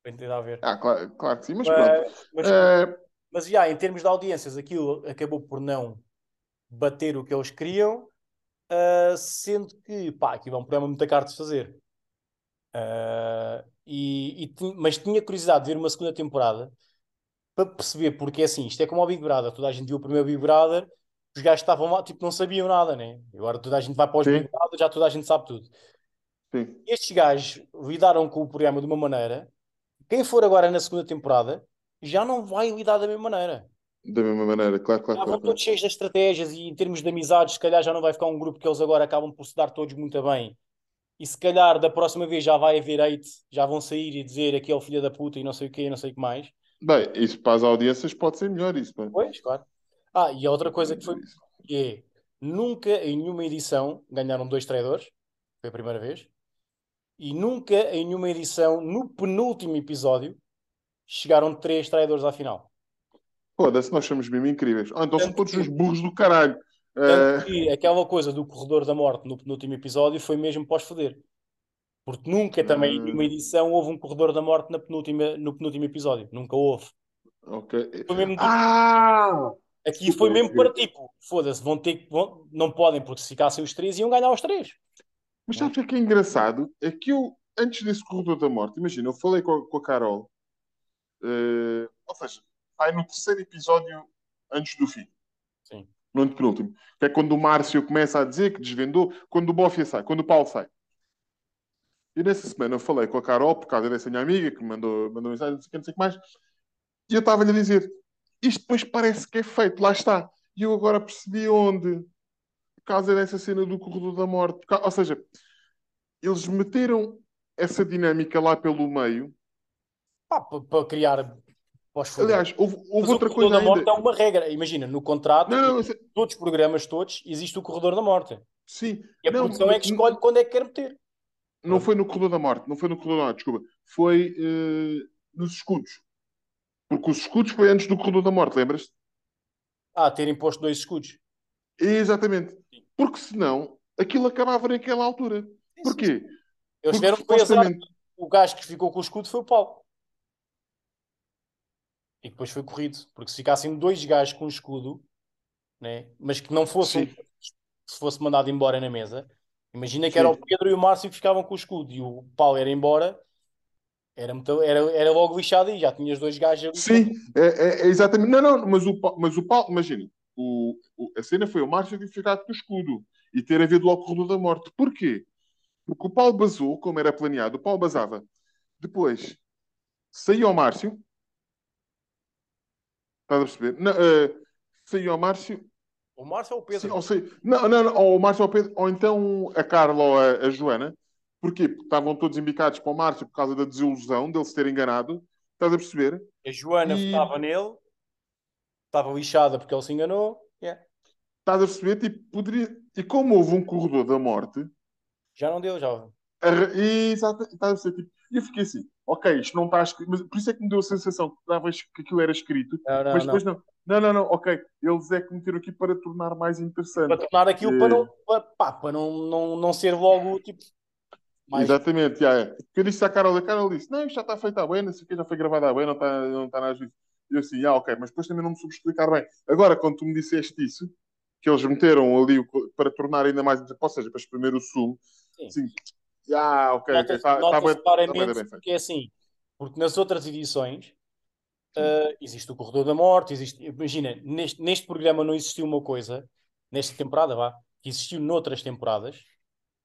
Tem a ver. Ah, claro, claro que sim, mas, mas pronto. Mas, uh... mas já, em termos de audiências, aquilo acabou por não bater o que eles queriam, uh, sendo que, pá, aquilo é um programa muito caro de fazer. Uh, e, e, mas tinha curiosidade de ver uma segunda temporada para perceber, porque é assim, isto é como o Big Brother, toda a gente viu o primeiro Big Brother, os gajos estavam lá, tipo, não sabiam nada, né? Agora toda a gente vai para os Sim. Big Brother, já toda a gente sabe tudo. Sim. Estes gajos lidaram com o programa de uma maneira, quem for agora na segunda temporada já não vai lidar da mesma maneira. Da mesma maneira, claro, claro. Já vão todos cheios de estratégias e em termos de amizades, se calhar já não vai ficar um grupo que eles agora acabam por se dar todos muito bem. E se calhar da próxima vez já vai haver hate, já vão sair e dizer aquele filho da puta e não sei o que, não sei o que mais. Bem, isso para as audiências pode ser melhor, isso. Bem. Pois, claro. Ah, e a outra coisa que foi é nunca em nenhuma edição ganharam dois traidores, foi a primeira vez, e nunca em nenhuma edição, no penúltimo episódio, chegaram três traidores à final. Foda-se, nós somos mesmo incríveis. Ah, então Tanto são todos que... os burros do caralho. Tanto que aquela coisa do corredor da morte no penúltimo episódio foi mesmo pós-foder. Porque nunca também, em uma ah. edição, houve um corredor da morte na penúltima, no penúltimo episódio. Nunca houve. Ok. Foi mesmo Ah! Aqui foi mesmo para tipo, foda-se, vão ter vão, não podem, porque se ficassem os três, iam ganhar os três. Mas sabe o que é, engraçado? É que eu, antes desse corredor da morte, imagina, eu falei com a, com a Carol, uh, ou seja, vai no terceiro episódio antes do fim. Sim. No antepenúltimo. Que é quando o Márcio começa a dizer que desvendou, quando o Bofia sai, quando o Paulo sai. E nessa semana eu falei com a Carol, por causa dessa minha amiga, que me mandou, mandou mensagem, não sei o que, não sei o que mais, e eu estava-lhe a dizer: isto depois parece que é feito, lá está. E eu agora percebi onde. Por causa dessa cena do corredor da morte. Ou seja, eles meteram essa dinâmica lá pelo meio. Para criar Aliás, houve, houve outra coisa. O corredor da morte é uma regra. Imagina, no contrato, não, não, todos os programas, todos, existe o corredor da morte. Sim. E a não, produção é que escolhe quando é que quer meter. Não foi no corredor da morte, não foi no corredor da morte, desculpa. Foi uh, nos escudos. Porque os escudos foi antes do corredor da morte, lembras-te? Ah, terem posto dois escudos. Exatamente. Porque senão aquilo acabava naquela altura. Porquê? Eles tiveram que supostamente... o gajo que ficou com o escudo foi o Paulo. E depois foi corrido. Porque se ficassem dois gajos com escudo, né? mas que não fosse se fosse mandado embora na mesa, imagina que Sim. era o Pedro e o Márcio que ficavam com o escudo e o Paulo era embora, era, muito, era, era logo lixado e já tinhas dois gajos ali. Sim, é, é, é, exatamente. Não, não, mas o, mas o Paulo, imagina, o, o, a cena foi o Márcio ter ficado com o escudo e ter havido logo o corredor da morte. Porquê? Porque o Paulo basou, como era planeado, o Paulo basava. Depois saiu ao Márcio, Estás a perceber? Não, uh, saiu ao Márcio. O Márcio ou o Pedro? Sim, ou sei, não, não, não, ou o Márcio ou o Pedro, ou então a Carla ou a, a Joana. Porquê? Porque estavam todos embicados para o Márcio por causa da desilusão dele se ter enganado. Estás a perceber? A Joana e... votava nele, estava lixada porque ele se enganou. Yeah. Estás a perceber? Tipo, poderia... E como houve um corredor da morte. Já não deu, já. Exato, estás a perceber? Tipo, e eu fiquei assim, ok, isto não está escrito, mas por isso é que me deu a sensação que davas que aquilo era escrito, não, não, mas depois não. não. Não, não, ok, eles é que meteram aqui para tornar mais interessante. Para tornar aquilo para, não, para, pá, para não, não, não ser logo tipo. Mais... Exatamente, já é. Porque eu disse à Carol, a Carol disse: Não, isto já está feito à bem, não sei o que, já foi gravado à bem, não está, não está nada disso. E eu assim, ah, ok, mas depois também não me soube explicar bem. Agora, quando tu me disseste isso, que eles meteram ali para tornar ainda mais, ou seja, para exprimir o sumo, Sim. Assim, ah, ok. Nota, okay. Tá, nota tá claramente tá bem, porque é assim, porque nas outras edições uh, existe o Corredor da Morte, existe, imagina, neste, neste programa não existiu uma coisa, nesta temporada, vá, que existiu noutras temporadas,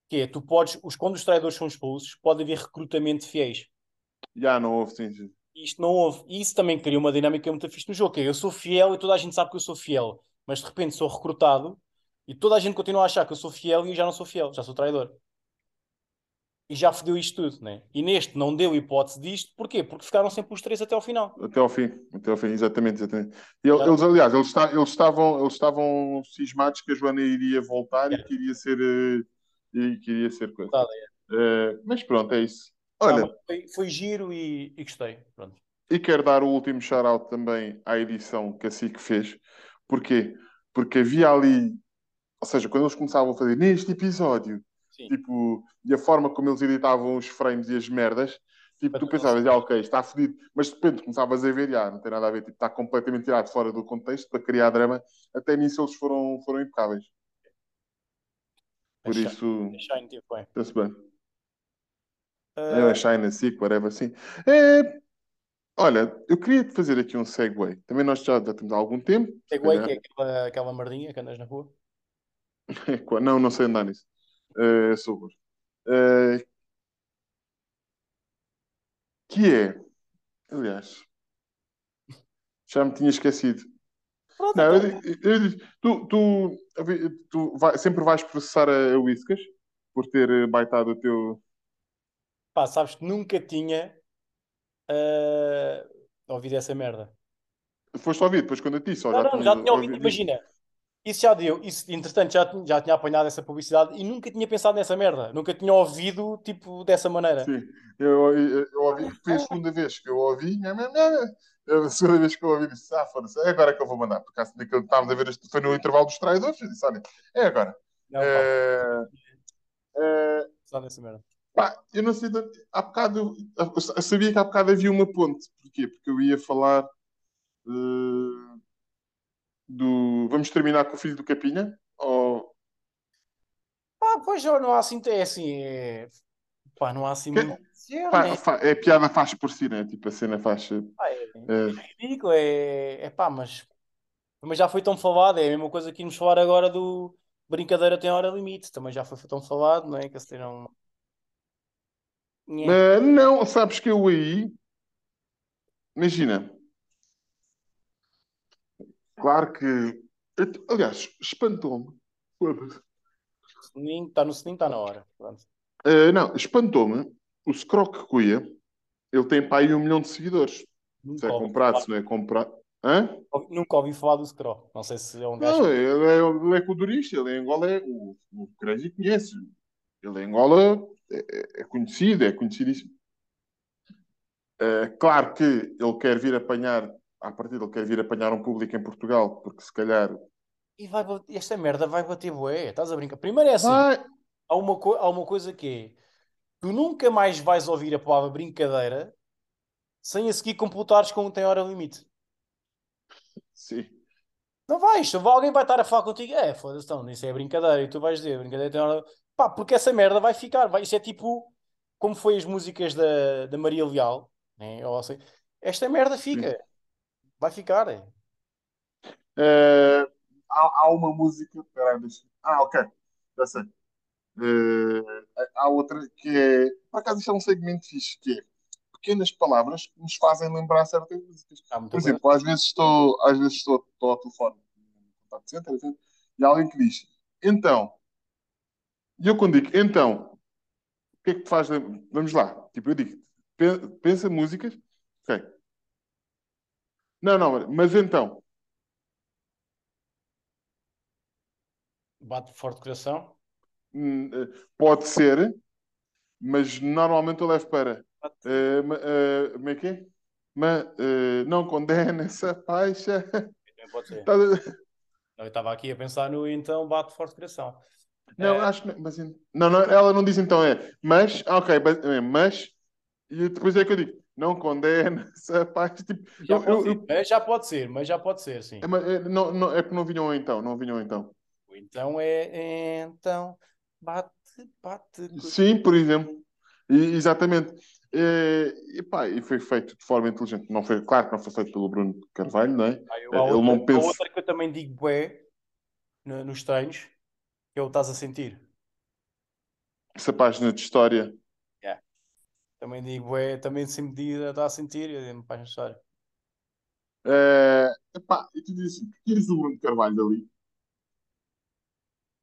que é, tu podes, os, quando os traidores são expulsos, pode haver recrutamento de fiéis. Já não houve, sim, sim. Isto não houve. E isso também cria uma dinâmica muito fixe no jogo, que é, eu sou fiel e toda a gente sabe que eu sou fiel, mas de repente sou recrutado e toda a gente continua a achar que eu sou fiel e eu já não sou fiel, já sou traidor e já fodeu isto tudo, né? E neste não deu hipótese disto, porquê? Porque ficaram sempre os três até ao final. Até ao fim, até ao fim, exatamente. exatamente. E eles, aliás, eles, está, eles, estavam, eles estavam cismados que a Joana iria voltar e que iria ser. Uh, e queria ser coisa. Tá, Uh, mas pronto, é isso. Olha, Não, foi, foi giro e, e gostei. Pronto. e quero dar o último shout-out também à edição que a SIC fez. Porquê? Porque havia ali, ou seja, quando eles começavam a fazer neste episódio, Sim. tipo, e a forma como eles editavam os frames e as merdas, tipo, tu pensavas, ah, ok, está fodido, mas de repente começavas a ver, ah, não tem nada a ver, tipo, está completamente tirado fora do contexto para criar drama. Até nisso eles foram, foram impecáveis. Por A Shine- isso, a Shine bem. está-se bem. Ah, É a China, SIC, whatever, assim. É, olha, eu queria fazer aqui um segue. Também nós já, já temos há algum tempo. se Segway, calhar. que é aquela, aquela merdinha que andas na rua. Não, não sei andar nisso. Eh, sou burro. Eh, que é, aliás, já me tinha esquecido. Pronto, Não, eu, então, eu digo, tu, tu, tu vai- sempre vais processar a, a Whiskas por ter eh, baitado o teu. pá, sabes que nunca tinha ah, ouvido essa merda. Foste ouvir depois quando eu disse, Não, já não, tinhas já tinha ouvido, ouvido? imagina. Isso já deu, isso, entretanto, já, tinha- já tinha apanhado essa publicidade e nunca tinha pensado nessa merda. Nunca tinha ouvido, tipo, dessa maneira. Sim, eu, eu, eu ouvi, foi a segunda vez que eu ouvi, nha, nha. a segunda vez que eu ouvi, disse, ah, foda-se, é agora que eu vou mandar, porque assim, estávamos a ver, este, foi no intervalo dos traidores, eu disse, olha, é agora. Não, eh, pensado nessa merda. pá, eu não sei, há bocado, eu, sabia que há bocado havia uma ponte, porquê? Porque eu ia falar eh, do, vamos terminar com o filho do Capinha, ou, Pá, pois já não há assim, é assim, é... Pá, não há assim Que- dizer, pá, né? fa- é piada faz por si, né? Tipo, a cena faz... Pá, é, eh, é ridículo, é, é pá, mas, mas já foi tão falado, é a mesma coisa que íamos falar agora do brincadeira tem hora limite, também já foi tão falado, não é? Que terão. Nhé. Mas não, sabes que eu aí, imagina, claro que, aliás, espantou-me. Está no sininho, está na hora. Eh, não, espantou-me. O Scroc Cuia, ele tem para aí um milhão de seguidores. Se Nunca é ouvi, comprado, falar, se não é comprado. Hã? nunca ouvi falar do Scro. Não sei se é um gajo. Não, ele é, ele é culturista, ele em Angola é. O, o Crazy conhece. Ele em Angola é, é- é conhecido, é conhecidíssimo. Eh, claro que ele quer vir apanhar, à partida, ele quer vir apanhar um público em Portugal, porque se calhar. E vai, bater- esta merda vai bater bué. Estás a brincar? Primeiro é assim. Vai, Há uma, co- há uma coisa que é. Tu nunca mais vais ouvir a palavra brincadeira sem a seguir computares com tem hora limite. sim. Não vais, alguém vai estar a falar contigo, é, foda-se, então, isso é brincadeira, e tu vais dizer, brincadeira tem hora. Pá, porque essa merda vai ficar, vai, isso é tipo como foi as músicas da, da Maria Leal, né? Ou assim, esta merda fica, vai ficar. é. Eh, há, há uma música. Espera aí, deixa. Ah, ok. Já sei. Eh, há outra que é. Por acaso, isto é um segmento fixe, que é pequenas palavras que nos fazem lembrar certas músicas. Muita Por exemplo, às vezes estou, às vezes estou, estou ao telefone, no contato center, etc, e há alguém que diz, então, e eu quando digo, então, o que é que te faz lembrar? Vamos lá, tipo, eu digo, pe- pensa músicas, ok. Não, não, mas então, Bate forte coração. hum, eh, pode ser, mas normalmente eu levo para, eh, ma- eh, como é que é? Ma- eh, não condena essa faixa. Também pode ser. A- Eu estava aqui a pensar no então bate forte coração. Não, Eh, acho que não, mas não, não, ela não diz então é, mas, ah, ok, mas, é, mas, e depois é que eu digo, não condena essa parte, tipo, já, eu, pode eu, ser, eu- mas já pode ser, mas já pode ser, sim. é, mas, é, não, não, é porque não vinham então, não vinham então. Então é, então bate, bate. Sim, por exemplo, E- exatamente. É, e, pá, e foi feito de forma inteligente. Não foi, claro que não foi feito pelo Bruno Carvalho, não é? Ah, eu- Ele outra, não pensa. outra que eu também digo bué no- nos treinos, que é o estás a sentir. Essa página de história. Também digo bué, também sempre digo estás a sentir, eu digo página de história. É, epá, e tu dizes assim, tiras o Bruno Carvalho dali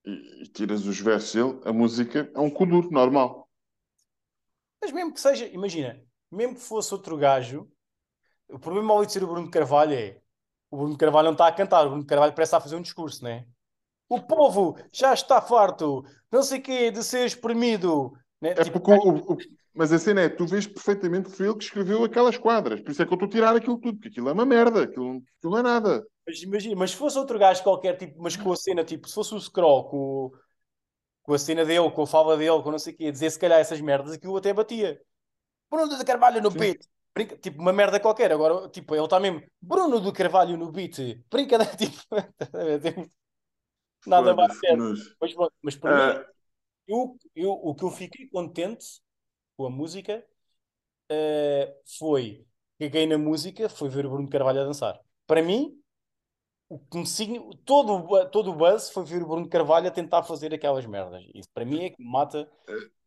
e, e tiras os versos dele, a música é um kuduro normal. Mas mesmo que seja, imagina, mesmo que fosse outro gajo, o problema ao de ser o Bruno Carvalho é o Bruno Carvalho não está a cantar, o Bruno Carvalho parece estar a fazer um discurso, não é? o povo já está farto, não sei o quê, de ser exprimido. Né? É Tipo, porque o, o- mas a cena é, tu vês perfeitamente que foi ele que escreveu aquelas quadras. Por isso é que eu estou a tirar aquilo tudo, porque aquilo é uma merda, aquilo, aquilo não é nada. Mas imagina, mas se fosse outro gajo qualquer, tipo, mas com a cena, tipo, se fosse o Scroll, com, com a cena dele, com a fala dele, com não sei o quê, dizer se calhar essas merdas, aquilo até batia. Bruno de Carvalho no Sim. beat. Brinca- tipo, uma merda qualquer. Agora, tipo, ele está mesmo, Bruno do Carvalho no beat. Brincadeira, tipo, tipo, nada mais certo. Mas, pronto, mas para mim, Ah, eu, eu, o que eu fiquei contente com a música eh, foi, caguei na música, foi ver o Bruno Carvalho a dançar. Para mim, o que me todo, todo o buzz foi ver o Bruno Carvalho a tentar fazer aquelas merdas. Isso para mim é que me mata.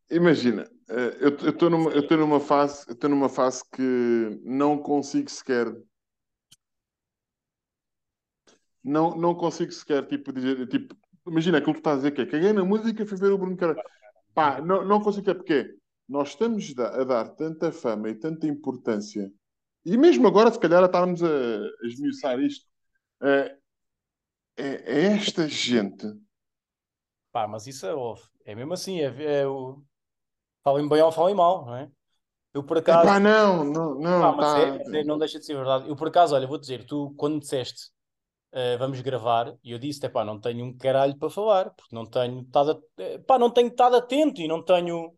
imagina, eh, eu estou numa, eu numa fase, eu estou numa fase que não consigo sequer, não, não consigo sequer, tipo, dizer, tipo, imagina aquilo que tu estás a dizer, que é, caguei na música, fui ver o Bruno Carvalho. Pá, não, não consigo, é porque nós estamos a dar tanta fama e tanta importância, e mesmo agora, se calhar, a estarmos a, a esmiuçar isto, eh, é, é esta gente. Pá, mas isso é, é mesmo assim. É, é o... Falem bem ou falem mal, não é? Eu por acaso. Epá, não, não, Pá, não, mas tá. é, é, não deixa de ser verdade. Eu por acaso, olha, vou dizer, tu quando me disseste eh, vamos gravar, e eu disse, pá, não tenho um caralho para falar, porque não tenho estado, eh, pá, não tenho estado atento e não tenho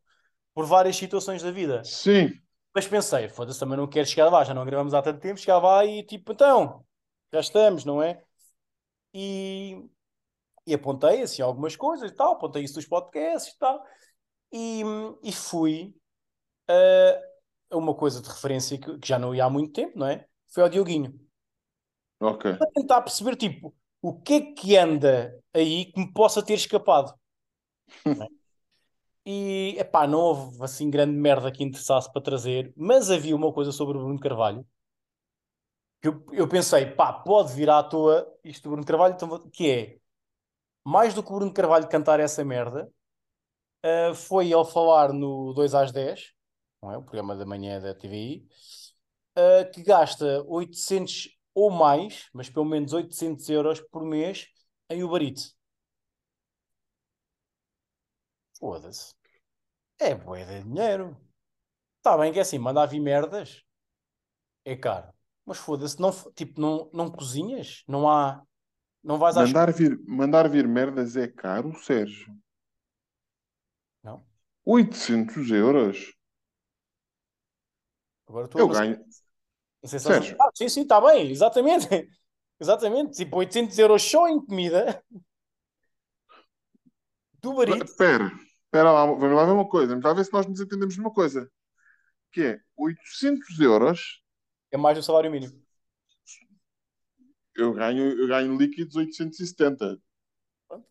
por várias situações da vida. Sim, Mas pensei, foda-se, também não quero chegar lá, já não gravamos há tanto tempo, chegava lá e tipo, então, já estamos, não é? E, e apontei assim algumas coisas e tal, apontei isso dos podcasts e tal, e, e fui eh, a uma coisa de referência que, que já não ia há muito tempo, não é? Foi ao Dioguinho. Para tentar perceber, tipo, o que é que anda aí que me possa ter escapado. é? E, epá, não houve assim grande merda que interessasse para trazer, mas havia uma coisa sobre o Bruno Carvalho que eu, eu pensei, pá, pode vir à toa isto do Bruno Carvalho, então que é mais do que o Bruno Carvalho cantar essa merda, ah, foi ele falar no 2 às 10, não é? O programa da manhã da TVI, ah, que gasta 800 ou mais, mas pelo menos 800 euros por mês em Uber Eats. Foda-se. É bué de dinheiro. Está bem que é assim, mandar vir merdas é caro. Mas foda-se, não, tipo, não, não cozinhas? Não há... Não vais às... Mandar vir, mandar vir merdas é caro, Sérgio. Não. 800 euros. Agora estou Eu ganho. Ah, sim, sim, está bem, exatamente. Exatamente. Tipo, 800 euros só em comida. Do Eats. Espera, espera lá, vamos lá ver uma coisa. Vamos lá ver se nós nos entendemos numa coisa. Que é 800 euros, É mais do salário mínimo. eu ganho, eu ganho líquidos 870. Pronto.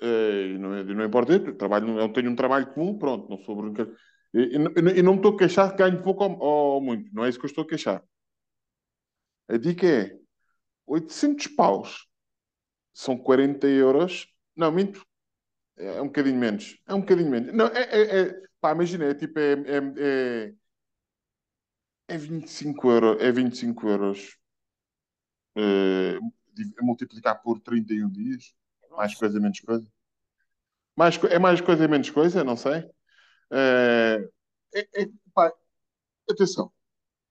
Eh, E não, não importa, eu, trabalho, eu tenho um trabalho comum, pronto, não sou brincar. E, e, não- e não me estou a queixar que ganho pouco ou, ou muito, não é isso que eu estou a queixar. A dica é 800 paus são 40 euros. Não, minto, é um bocadinho menos. É um bocadinho menos. Não, é, é, é- pá, imagina, é tipo, é, é, é, é 25 euros, é 25 euros div- multiplicar por 31 dias. Mais coisa, menos coisa. Mais, é mais coisa, menos coisa, não sei. Eh, é- é- pá, atenção,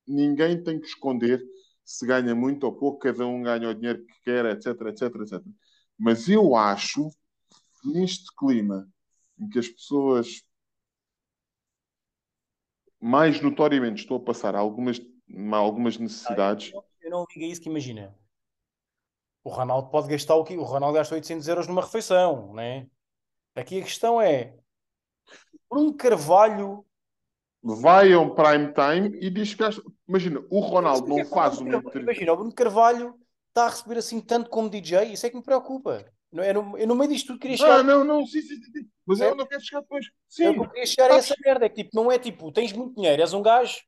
ninguém tem que esconder se ganha muito ou pouco, cada um ganha o dinheiro que quer, etc, etc, etc. Mas eu acho que neste clima em que as pessoas mais notoriamente estão a passar algumas, algumas necessidades, Eu não ligo a isso que imagina. O Ronaldo pode gastar o quê? O Ronaldo gasta 800 euros numa refeição, né? Aqui a questão é Bruno Carvalho vai a um prime time e diz que. Imagina, o Ronaldo não faz uma entrevista. Imagina, o Bruno Carvalho está a receber assim tanto como DJ, isso é que me preocupa. Não, eu, no, eu no meio disto tudo queria chegar. Ah, não, não, sim, sim, sim. Mas É. eu não quero chegar depois. É Sim, o eu queria chegar a essa merda. É que tipo, não é tipo, tens muito dinheiro, és um gajo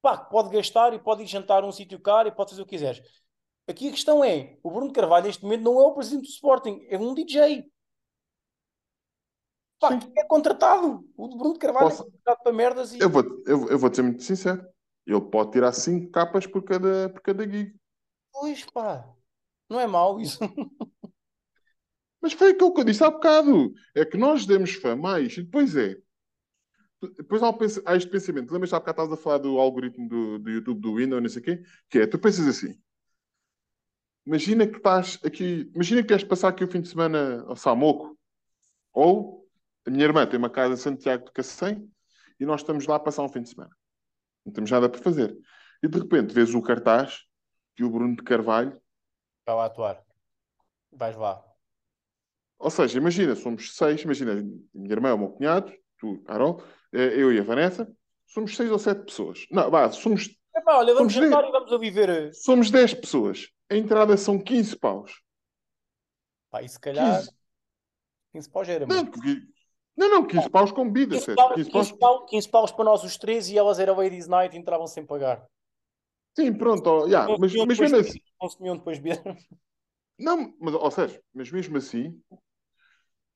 pá, que pode gastar e pode ir jantar a um sítio caro e pode fazer o que quiseres. Aqui a questão é: o Bruno Carvalho, neste momento, não é o presidente do Sporting, é um DJ. Pá, é contratado. O Bruno Carvalho Posso- é contratado para merdas e. eu vou, eu, eu vou ser muito sincero. Ele pode tirar 5 capas por cada, por cada gig. Pois pá, não é mau isso. Mas foi aquilo que eu disse há bocado. É que nós demos fã mais. E depois é. Depois há, há este pensamento. Lembras-te há bocado estavas a falar do algoritmo do, do YouTube, do Windows, não sei o quê? Que é, tu pensas assim. Imagina que estás aqui. Imagina que queres passar aqui o fim de semana ao Samoco. Ou a minha irmã tem uma casa em Santiago de Cacém e nós estamos lá a passar um fim de semana. Não temos nada para fazer. E de repente vês o cartaz que o Bruno de Carvalho Está lá a atuar. Vais lá. Ou seja, imagina, somos seis, imagina, minha irmã, o meu cunhado, tu, Carol, eh, eu e a Vanessa, somos seis ou sete pessoas. Não, vá, somos. Epá, olha, vamos Somos jantar dez. e vamos ali ver. eh, Somos 10 pessoas. A entrada são 15 paus. Pá, e se calhar 15. 15 paus era muito. Não, não, 15 paus com bebida, 15 sério. paus, 15 paus. 15 paus, 15 paus para nós os três e elas eram Ladies Night e entravam sem pagar. Sim, pronto, ó, já, mas, mas mesmo assim. beber, consumiam depois beber. Não, mas, ou seja, mas mesmo assim,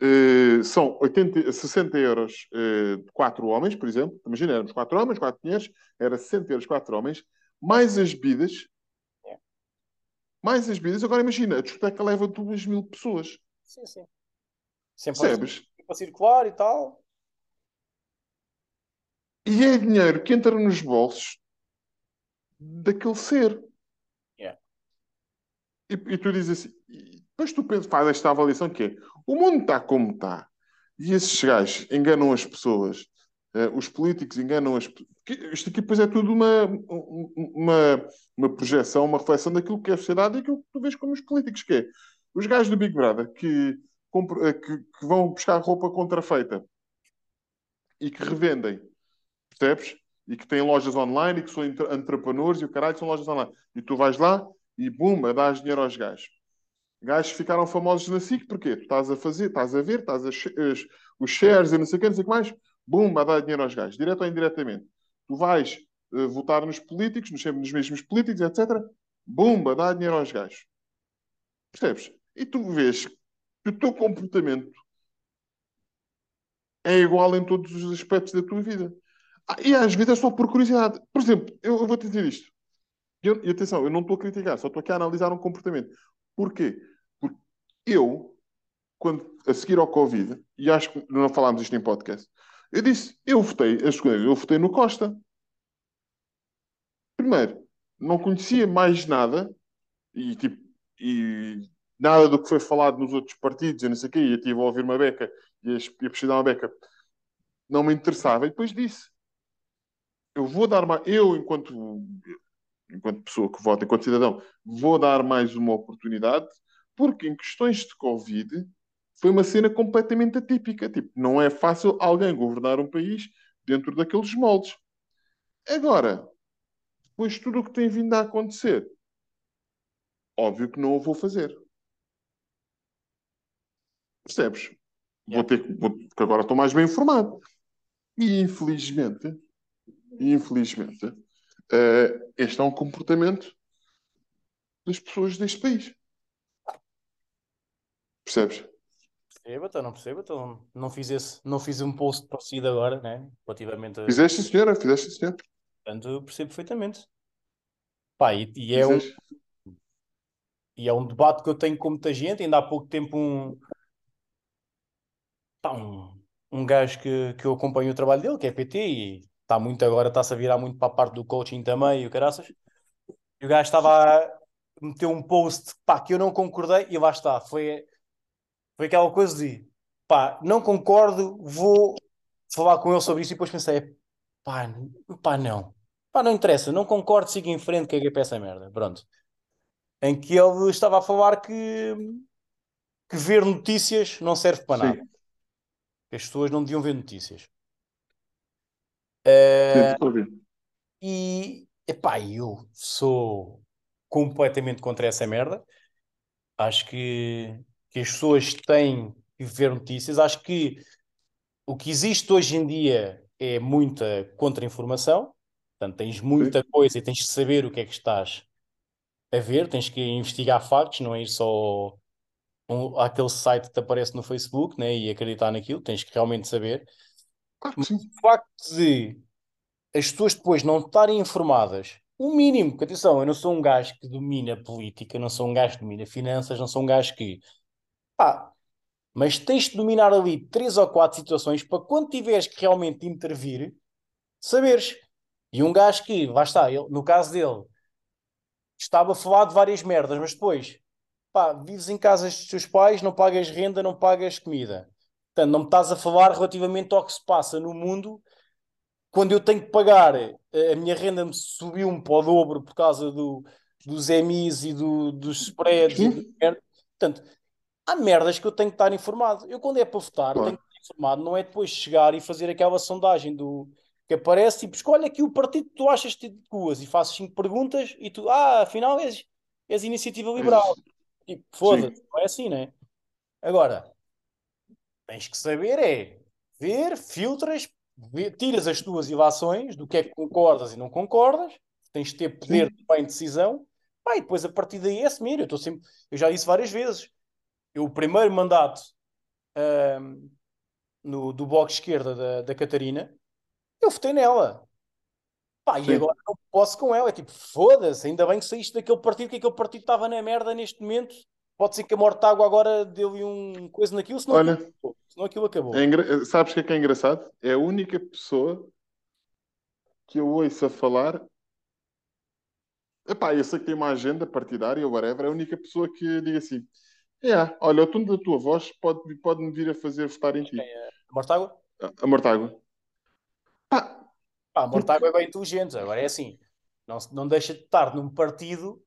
eh, são 80, 60 euros eh, de 4 homens, por exemplo. Imagina, éramos 4 homens, 4 mulheres, era 60 euros 4 homens, mais as bebidas. É. Mais as bebidas. Agora imagina, a discoteca leva 2 mil pessoas. Sim, sim. Sempre Percebes? Para circular e tal. E é dinheiro que entra nos bolsos daquele ser. Yeah. E, e tu dizes assim, depois tu faz esta avaliação que é, o mundo está como está, e esses gajos enganam as pessoas, eh, os políticos enganam as pessoas. Isto aqui depois é tudo uma, uma, uma projeção, uma reflexão daquilo que é a sociedade e aquilo que tu vês como os políticos, que é os gajos do Big Brother que, que, que vão buscar roupa contrafeita e que revendem, percebes? E que têm lojas online e que são entre- entrepreneurs e o caralho são lojas online. E tu vais lá e bum, dás dinheiro aos gajos. Gajos ficaram famosos na SIC, porquê? Tu estás a fazer, estás a ver, estás a sh- as- os shares e não sei o que, não sei o que mais, bum, a dar dinheiro aos gajos, direto ou indiretamente. Tu vais eh, votar nos políticos, nos, nos mesmos políticos, etc. Bumba, dá dinheiro aos gajos. Percebes? E tu vês que o teu comportamento é igual em todos os aspectos da tua vida. Ah, e às vezes é só por curiosidade. Por exemplo, eu, eu vou-te dizer isto. Eu- e atenção, eu não estou a criticar, só estou aqui a analisar um comportamento. Porquê? Porque eu, quando, a seguir ao Covid, e acho que não falámos isto em podcast, eu disse, eu votei, a segunda vez, eu votei no Costa. Primeiro, não conhecia mais nada, e tipo, e nada do que foi falado nos outros partidos, e não sei o quê, e eu estive a ouvir uma beca, e a, pesquisar uma beca, não me interessava, e depois disse, eu vou dar mais, eu enquanto enquanto pessoa que vota, enquanto cidadão, vou dar mais uma oportunidade, porque em questões de Covid foi uma cena completamente atípica. Tipo, não é fácil alguém governar um país dentro daqueles moldes. Agora, depois tudo o que tem vindo a acontecer, óbvio que não o vou fazer. Percebes? Vou ter que, vou, porque agora estou mais bem informado. E infelizmente, infelizmente, eh, este é um comportamento das pessoas deste país. Percebes? Perceba, então não perceba, então não fiz esse, não fiz um post parecido agora, né? Relativamente a. Fizeste, senhora? Fizeste, senhora? Portanto, eu percebo perfeitamente. Pá, e, e é um, Fizeste? e é um debate que eu tenho com muita gente. Ainda há pouco tempo um, um, gajo que, que eu acompanho o trabalho dele, que é PT, e está muito agora, está-se a virar muito para a parte do coaching também, e o caraças. E o gajo estava a meter um post, pá, que eu não concordei, e lá está. Foi, foi aquela coisa de, pá, não concordo, vou falar com ele sobre isso, e depois pensei, pá, pá, não. Pá, não interessa, não concordo, siga em frente, caguei para essa merda. Pronto. Em que ele estava a falar que, que ver notícias não serve para nada. Sim, Que as pessoas não deviam ver notícias. sim, Eh, estou a ver. e, epá, eu sou completamente contra essa merda. Acho que, que as pessoas têm que ver notícias. Acho que o que existe hoje em dia é muita contra-informação. Portanto, tens muita Sim, coisa e tens que saber o que é que estás a ver, tens que investigar factos, não é ir só um, àquele site que te aparece no Facebook, né, e acreditar naquilo, tens que realmente saber. claro que Mas sim. o facto de as pessoas depois não estarem informadas, o mínimo, porque atenção, eu não sou um gajo que domina política, não sou um gajo que domina finanças, não sou um gajo que, pá, Mas tens de dominar ali três ou quatro situações para quando tiveres que realmente intervir, saberes. E um gajo que, lá está, ele, no caso dele, estava a falar de várias merdas, mas depois, pá, vives em casa dos teus pais, não pagas renda, não pagas comida. Portanto, não me estás a falar relativamente ao que se passa no mundo quando eu tenho que pagar, eh, a minha renda me subiu-me para o dobro por causa do, dos EMIs e do, dos spreads. E do... Portanto, há merdas que eu tenho que estar informado. Eu, quando é para votar, claro. tenho que estar informado, não é depois chegar e fazer aquela sondagem do que aparece, tipo, escolhe aqui o partido que tu achas que te adequas e faço cinco perguntas e tu, ah, afinal és, és iniciativa liberal. Tipo, foda-se, não é assim, né? Agora, tens que saber é ver, filtras, ver, tiras as tuas ilações do que é que concordas e não concordas, tens de ter poder Sim. de decisão, pá, e depois a partir daí é assumir. Eu, sempre, eu já disse várias vezes, eu, o primeiro mandato no, do bloco esquerda da, da Catarina, eu votei nela. Pá, e agora não posso com ela. É tipo, foda-se, ainda bem que saíste daquele partido, que aquele partido estava na merda neste momento. Pode ser que a Mortágua agora deu-lhe um coisa naquilo, senão, Olha, aquilo, acabou. senão aquilo acabou. É engra... Sabes o que é que é engraçado? É a única pessoa que eu ouço a falar. Epá, eu sei que tem uma agenda partidária ou whatever, é a única pessoa que diga assim: é, olha, o tom da tua voz pode, pode me vir a fazer votar em ti. A Mortágua? A, a Mortágua. Pá, Pá, a Mortágua é bem inteligente. Agora é assim, não, não deixa de estar num partido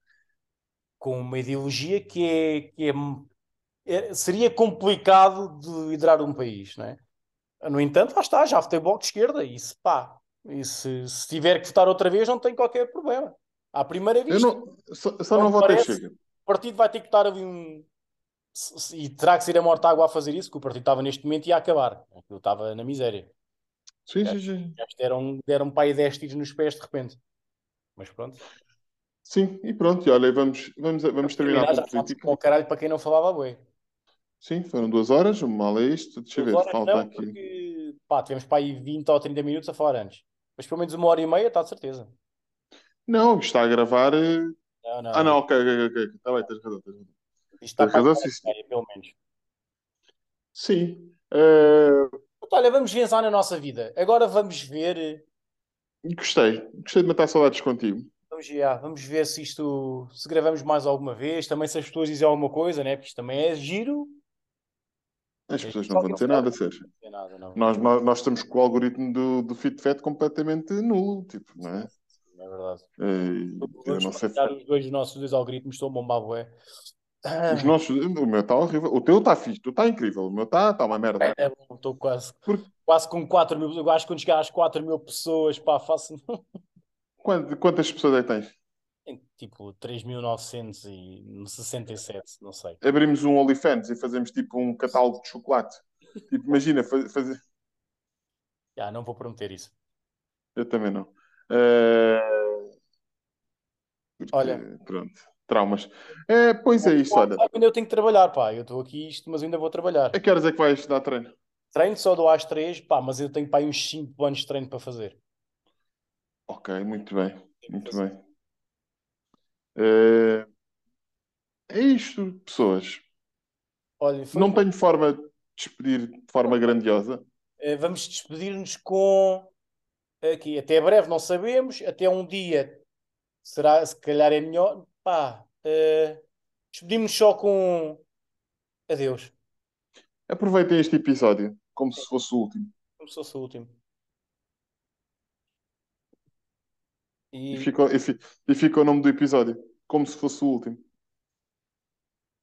com uma ideologia que é, que é, é seria complicado de liderar um país, não é? No entanto, lá está, já votei bloco de esquerda e se pá, e se, se tiver que votar outra vez não tem qualquer problema. À primeira vista. Não, só, só não, votei chega. O partido vai ter que estar ali um. E terá que ser a Mortágua a fazer isso, que o partido estava neste momento e ia acabar. Eu estava na miséria. Sim, sim, sim. Deram, deram pai 10 tiros nos pés de repente. Mas pronto. Sim, e pronto, e olha, vamos, vamos, vamos terminar, terminar com política. Com o caralho para quem não falava boi. Sim, foram duas horas, mal é isto. Deixa eu ver, falta não, aqui. Porque, pá, tivemos para aí 20 ou 30 minutos a falar antes. Mas pelo menos uma hora e meia, está de certeza. Não, está a gravar. Eh, não, não, ah, não, ok, ok, ok. Está bem, tens razão, tens razão. Isto está tens razão, sim. Pelo menos. Sim. Uh... Olha, vamos pensar na nossa vida. Agora vamos ver. Gostei, gostei de matar saudades contigo. Vamos, já, vamos ver se isto se gravamos mais alguma vez. Também se as pessoas dizem alguma coisa, né? Porque isto também é giro. As pessoas não vão dizer nada, Sérgio. Nós, nós, nós estamos com o algoritmo do, do FitFet completamente nulo, tipo, não é? É verdade. É, eu não sei. Os dois nossos dois algoritmos estão bombados, é. Os nossos, o meu está horrível. O teu está fixe, tu está incrível. O meu está tá uma merda. É, é estou quase, quase com 4 mil. Eu acho que quando chegar às 4 mil pessoas, pá, faço. Quantas, quantas pessoas é que tens? Tipo 3.967, não sei. Abrimos um OnlyFans e fazemos tipo um catálogo de chocolate. Tipo, imagina fazer. Já, não vou prometer isso. Eu também não. Uh... Porque, Olha. Pronto traumas. É, pois é isso, olha. Eu tenho que trabalhar, pá. Eu estou aqui isto, mas ainda vou trabalhar. A que horas é que vais dar treino? Treino só do às três, pá, mas eu tenho pá, uns 5 anos de treino para fazer. Ok, muito bem, muito bem. É, é isto, pessoas. Olha, Não tenho forma de despedir de forma grandiosa. Eh, vamos despedir-nos com aqui, até breve, não sabemos, até um dia será, se calhar é melhor, Pá, uh, despedimos só com adeus. Aproveitem este episódio como se fosse o último. Como se fosse o último. E, e, fica, e, fica, e fica o nome do episódio como se fosse o último.